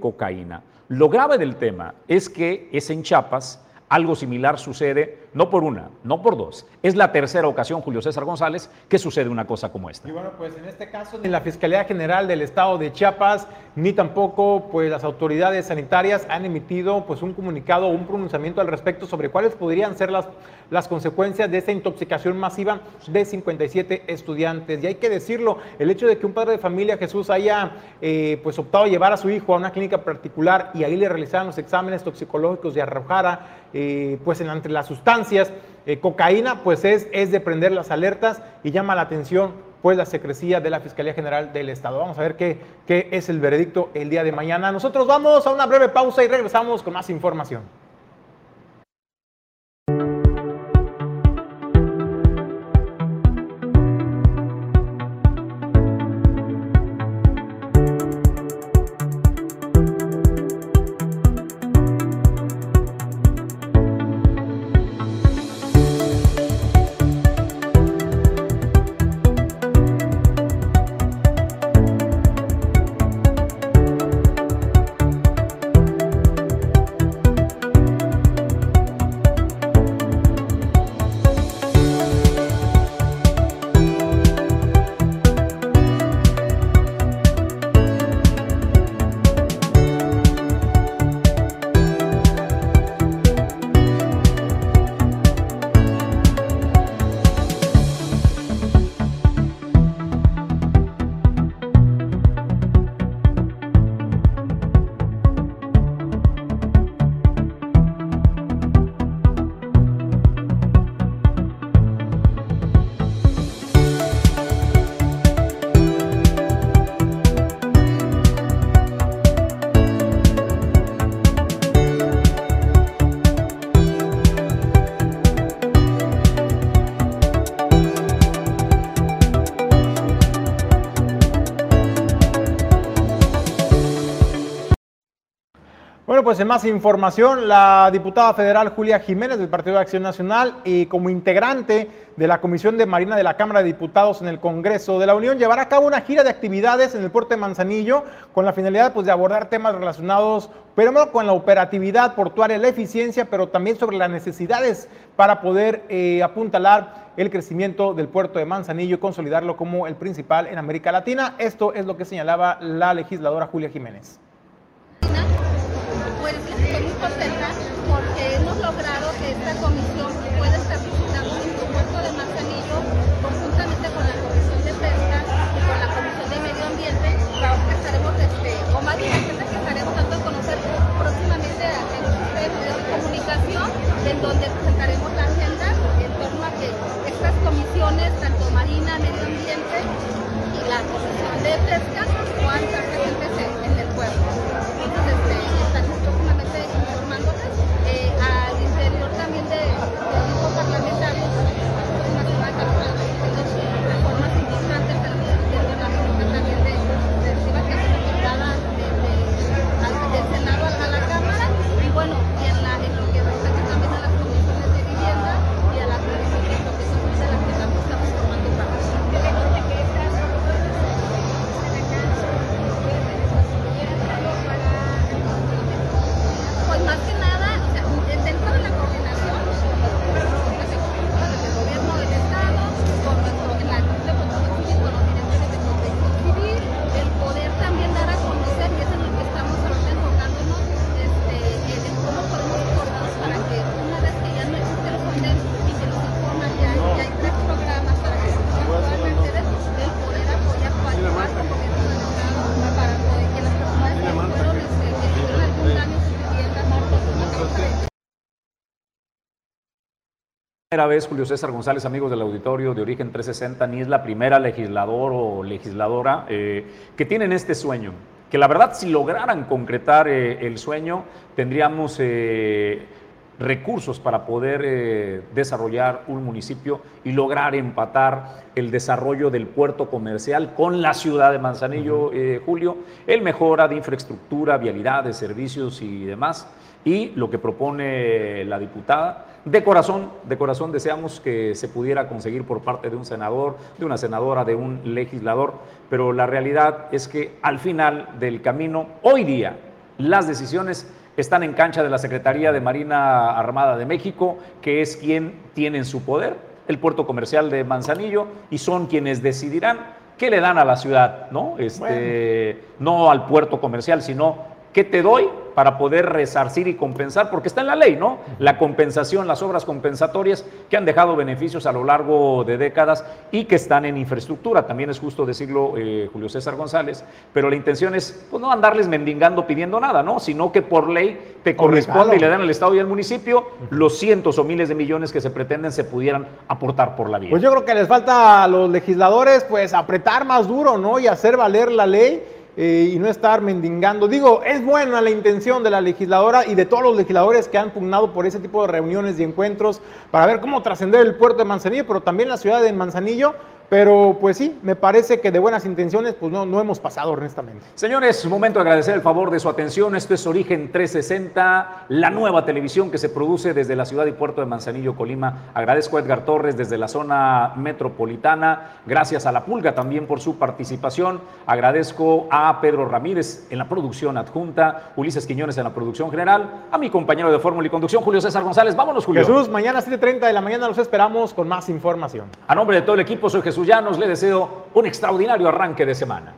cocaína. Lo grave del tema es que es en Chiapas, algo similar sucede no por una, no por dos. Es la tercera ocasión, Julio César González, que sucede una cosa como esta. Y bueno, pues en este caso ni la Fiscalía General del Estado de Chiapas ni tampoco pues las autoridades sanitarias han emitido pues un comunicado o un pronunciamiento al respecto sobre cuáles podrían ser las, las consecuencias de esta intoxicación masiva de 57 estudiantes. Y hay que decirlo, el hecho de que un padre de familia, Jesús, haya eh, pues optado llevar a su hijo a una clínica particular y ahí le realizaran los exámenes toxicológicos y arrojara eh, pues en, entre las eh, cocaína, pues es, es de prender las alertas y llama la atención pues la secrecía de la Fiscalía General del Estado. Vamos a ver qué, qué es el veredicto el día de mañana. Nosotros vamos a una breve pausa y regresamos con más información. Pues en más información, la diputada federal Julia Jiménez del Partido de Acción Nacional y como integrante de la Comisión de Marina de la Cámara de Diputados en el Congreso de la Unión llevará a cabo una gira de actividades en el puerto de Manzanillo con la finalidad pues, de abordar temas relacionados, no con la operatividad portuaria, la eficiencia, pero también sobre las necesidades para poder eh, apuntalar el crecimiento del puerto de Manzanillo y consolidarlo como el principal en América Latina. Esto es lo que señalaba la legisladora Julia Jiménez. Pues estoy muy contenta porque hemos logrado que esta comisión primera vez, Julio César González, amigos del auditorio de Origen 360, ni es la primera legislador o legisladora eh, que tienen este sueño. Que la verdad, si lograran concretar eh, el sueño, tendríamos eh, recursos para poder eh, desarrollar un municipio y lograr empatar el desarrollo del puerto comercial con la ciudad de Manzanillo, eh, Julio, el mejora de infraestructura, vialidades, servicios y demás. Y lo que propone la diputada, de corazón, de corazón deseamos que se pudiera conseguir por parte de un senador, de una senadora, de un legislador, pero la realidad es que al final del camino, hoy día, las decisiones están en cancha de la Secretaría de Marina Armada de México, que es quien tiene en su poder el puerto comercial de Manzanillo y son quienes decidirán qué le dan a la ciudad, ¿no? Este, No al puerto comercial, sino qué te doy para poder resarcir y compensar, porque está en la ley, ¿no? La compensación, las obras compensatorias que han dejado beneficios a lo largo de décadas y que están en infraestructura. También es justo decirlo, eh, Julio César González, pero la intención es pues, no andarles mendigando pidiendo nada, ¿no? Sino que por ley te corresponde y le dan al Estado y al municipio los cientos o miles de millones que se pretenden se pudieran aportar por la vía. Pues yo creo que les falta a los legisladores pues apretar más duro, ¿no? Y hacer valer la ley eh, y no estar mendigando. Digo, es buena la intención de la legisladora y de todos los legisladores que han pugnado por ese tipo de reuniones y encuentros para ver cómo trascender el puerto de Manzanillo, pero también la ciudad de Manzanillo. Pero pues sí, me parece que de buenas intenciones pues no, no hemos pasado honestamente. Señores, momento de agradecer el favor de su atención. Esto es Origen 360, la nueva televisión que se produce desde la ciudad y puerto de Manzanillo, Colima. Agradezco a Edgar Torres desde la zona metropolitana. Gracias a La Pulga también por su participación. Agradezco a Pedro Ramírez en la producción adjunta, Ulises Quiñones en la producción general, a mi compañero de fórmula y conducción, Julio César González. Vámonos, Julio. Jesús, mañana 7.30 de la mañana los esperamos con más información. A nombre de todo el equipo, soy Jesús Llanos. Le deseo un extraordinario arranque de semana.